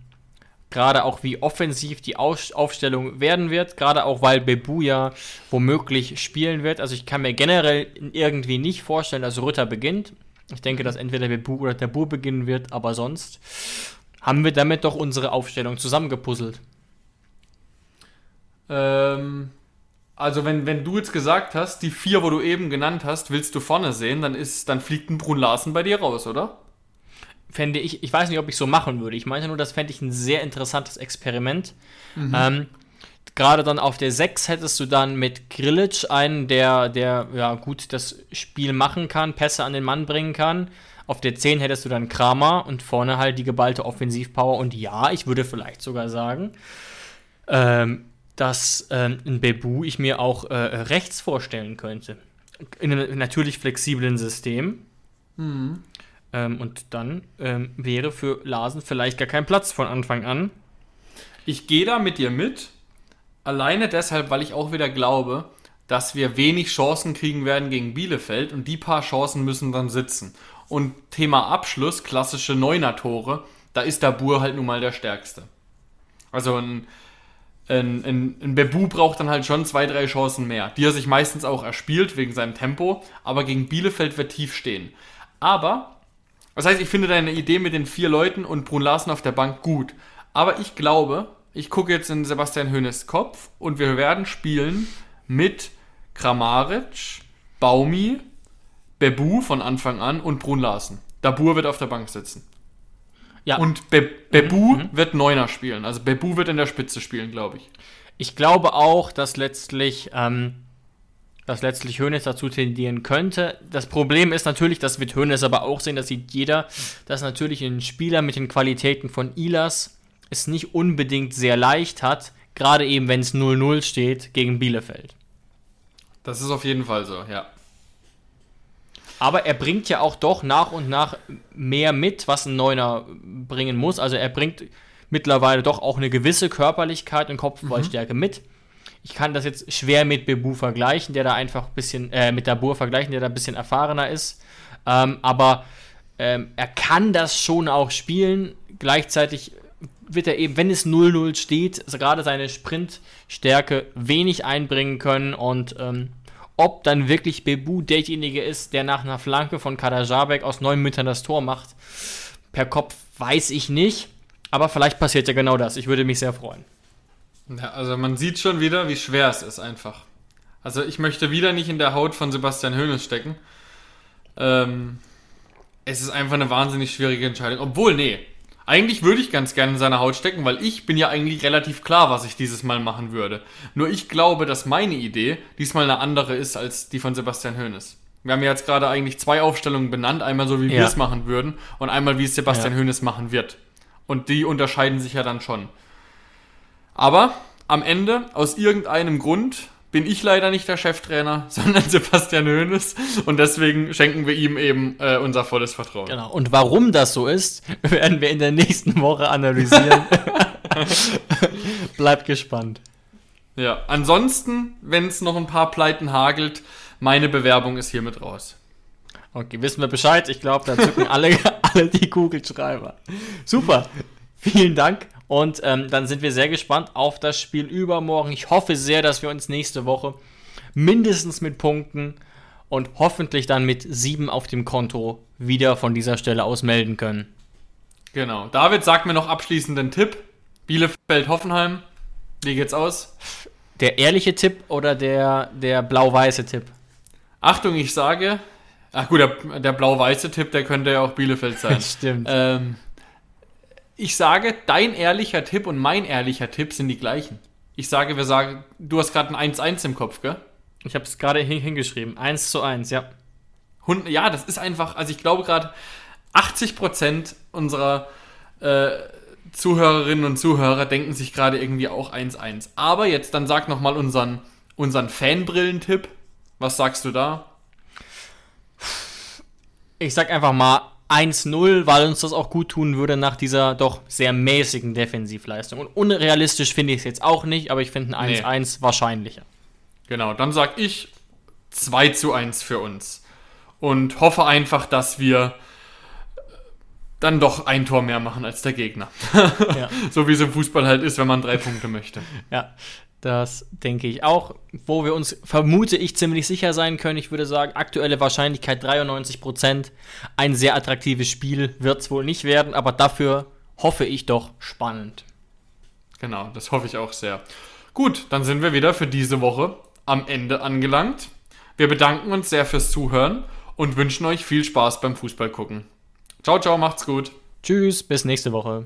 gerade auch, wie offensiv die Aufstellung werden wird. Gerade auch, weil Bebu ja womöglich spielen wird. Also ich kann mir generell irgendwie nicht vorstellen, dass Rütter beginnt. Ich denke, dass entweder Bebu oder Tabur beginnen wird, aber sonst haben wir damit doch unsere Aufstellung zusammengepuzzelt. Ähm, also wenn, wenn du jetzt gesagt hast, die vier, wo du eben genannt hast, willst du vorne sehen, dann ist, dann fliegt ein Brun Larsen bei dir raus, oder? Fände ich, ich weiß nicht, ob ich so machen würde. Ich meinte nur, das fände ich ein sehr interessantes Experiment. Ähm, Gerade dann auf der 6 hättest du dann mit Grillitsch einen, der, der ja gut das Spiel machen kann, Pässe an den Mann bringen kann. Auf der 10 hättest du dann Kramer und vorne halt die geballte Offensivpower. Und ja, ich würde vielleicht sogar sagen, ähm, dass ähm, ein Bebu ich mir auch äh, rechts vorstellen könnte. In einem natürlich flexiblen System. Ähm, und dann ähm, wäre für Larsen vielleicht gar kein Platz von Anfang an. Ich gehe da mit dir mit. Alleine deshalb, weil ich auch wieder glaube, dass wir wenig Chancen kriegen werden gegen Bielefeld und die paar Chancen müssen dann sitzen. Und Thema Abschluss, klassische Neuner-Tore, da ist der Bur halt nun mal der Stärkste. Also ein, ein, ein, ein Bebu braucht dann halt schon zwei, drei Chancen mehr, die er sich meistens auch erspielt wegen seinem Tempo, aber gegen Bielefeld wird tief stehen. Aber, das heißt, ich finde deine Idee mit den vier Leuten und Brun Larsen auf der Bank gut. Aber ich glaube, ich gucke jetzt in Sebastian Höhnes Kopf und wir werden spielen mit Kramaric, Baumi, Bebu von Anfang an und Brun Larsen. Dabur wird auf der Bank sitzen. Ja. Und Be Bebu mhm. wird Neuner spielen. Also Bebu wird in der Spitze spielen, glaube ich. Ich glaube auch, dass letztlich, ähm, dass letztlich Hönes dazu tendieren könnte. Das Problem ist natürlich, das wird Hönes aber auch sehen, das sieht jeder, dass natürlich ein Spieler mit den Qualitäten von Ilas es nicht unbedingt sehr leicht hat, gerade eben wenn es 0-0 steht gegen Bielefeld. Das ist auf jeden Fall so, ja. Aber er bringt ja auch doch nach und nach mehr mit, was ein Neuner bringen muss. Also er bringt mittlerweile doch auch eine gewisse Körperlichkeit und Kopfballstärke mhm. mit. Ich kann das jetzt schwer mit Bebu vergleichen, der da einfach ein bisschen, äh, mit Dabur vergleichen, der da ein bisschen erfahrener ist. Ähm, aber ähm, er kann das schon auch spielen. Gleichzeitig wird er eben, wenn es 0-0 steht, gerade seine Sprintstärke wenig einbringen können und ähm, ob dann wirklich Bebu derjenige ist, der nach einer Flanke von Kadajabek aus neun Metern das Tor macht. Per Kopf weiß ich nicht, aber vielleicht passiert ja genau das. Ich würde mich sehr freuen. Ja, also man sieht schon wieder, wie schwer es ist einfach. Also ich möchte wieder nicht in der Haut von Sebastian Hoeneß stecken. Ähm, es ist einfach eine wahnsinnig schwierige Entscheidung. Obwohl, nee, eigentlich würde ich ganz gerne in seiner Haut stecken, weil ich bin ja eigentlich relativ klar, was ich dieses Mal machen würde. Nur ich glaube, dass meine Idee diesmal eine andere ist als die von Sebastian Hoeneß. Wir haben ja jetzt gerade eigentlich zwei Aufstellungen benannt, einmal so, wie ja. wir es machen würden und einmal, wie es Sebastian ja. Hoeneß machen wird. Und die unterscheiden sich ja dann schon. Aber am Ende, aus irgendeinem Grund, bin ich leider nicht der Cheftrainer, sondern Sebastian Hoeneß. Und deswegen schenken wir ihm eben äh, unser volles Vertrauen. Genau. Und warum das so ist, werden wir in der nächsten Woche analysieren. Bleibt gespannt. Ja, ansonsten, wenn es noch ein paar Pleiten hagelt, meine Bewerbung ist hiermit raus. Okay, wissen wir Bescheid. Ich glaube, da zücken alle, alle die Kugelschreiber. Super. Vielen Dank. Und ähm, dann sind wir sehr gespannt auf das Spiel übermorgen. Ich hoffe sehr, dass wir uns nächste Woche mindestens mit Punkten und hoffentlich dann mit sieben auf dem Konto wieder von dieser Stelle aus melden können. Genau. David, sag mir noch abschließend den Tipp. Bielefeld-Hoffenheim. Wie geht's aus? Der ehrliche Tipp oder der, der blau-weiße Tipp? Achtung, ich sage. Ach gut, der, der blau-weiße Tipp, der könnte ja auch Bielefeld sein. Stimmt. Ähm, ich sage, dein ehrlicher Tipp und mein ehrlicher Tipp sind die gleichen. Ich sage, wir sagen, du hast gerade ein 1-1 im Kopf, gell? Ich habe es gerade hingeschrieben. 1 zu 1, ja. Und, ja, das ist einfach, also ich glaube gerade 80% unserer äh, Zuhörerinnen und Zuhörer denken sich gerade irgendwie auch 1-1. Aber jetzt dann sag nochmal unseren, unseren Fanbrillentipp. Was sagst du da? Ich sag einfach mal 1-0, weil uns das auch gut tun würde nach dieser doch sehr mäßigen Defensivleistung. Und unrealistisch finde ich es jetzt auch nicht, aber ich finde ein 1-1 nee. wahrscheinlicher. Genau, dann sag ich 2 zu 1 für uns. Und hoffe einfach, dass wir dann doch ein Tor mehr machen als der Gegner. ja. So wie es im Fußball halt ist, wenn man drei Punkte möchte. Ja, das denke ich auch. Wo wir uns, vermute ich, ziemlich sicher sein können. Ich würde sagen, aktuelle Wahrscheinlichkeit 93%. Ein sehr attraktives Spiel wird es wohl nicht werden, aber dafür hoffe ich doch spannend. Genau, das hoffe ich auch sehr. Gut, dann sind wir wieder für diese Woche am Ende angelangt. Wir bedanken uns sehr fürs Zuhören und wünschen euch viel Spaß beim Fußball gucken. Ciao, ciao, macht's gut. Tschüss, bis nächste Woche.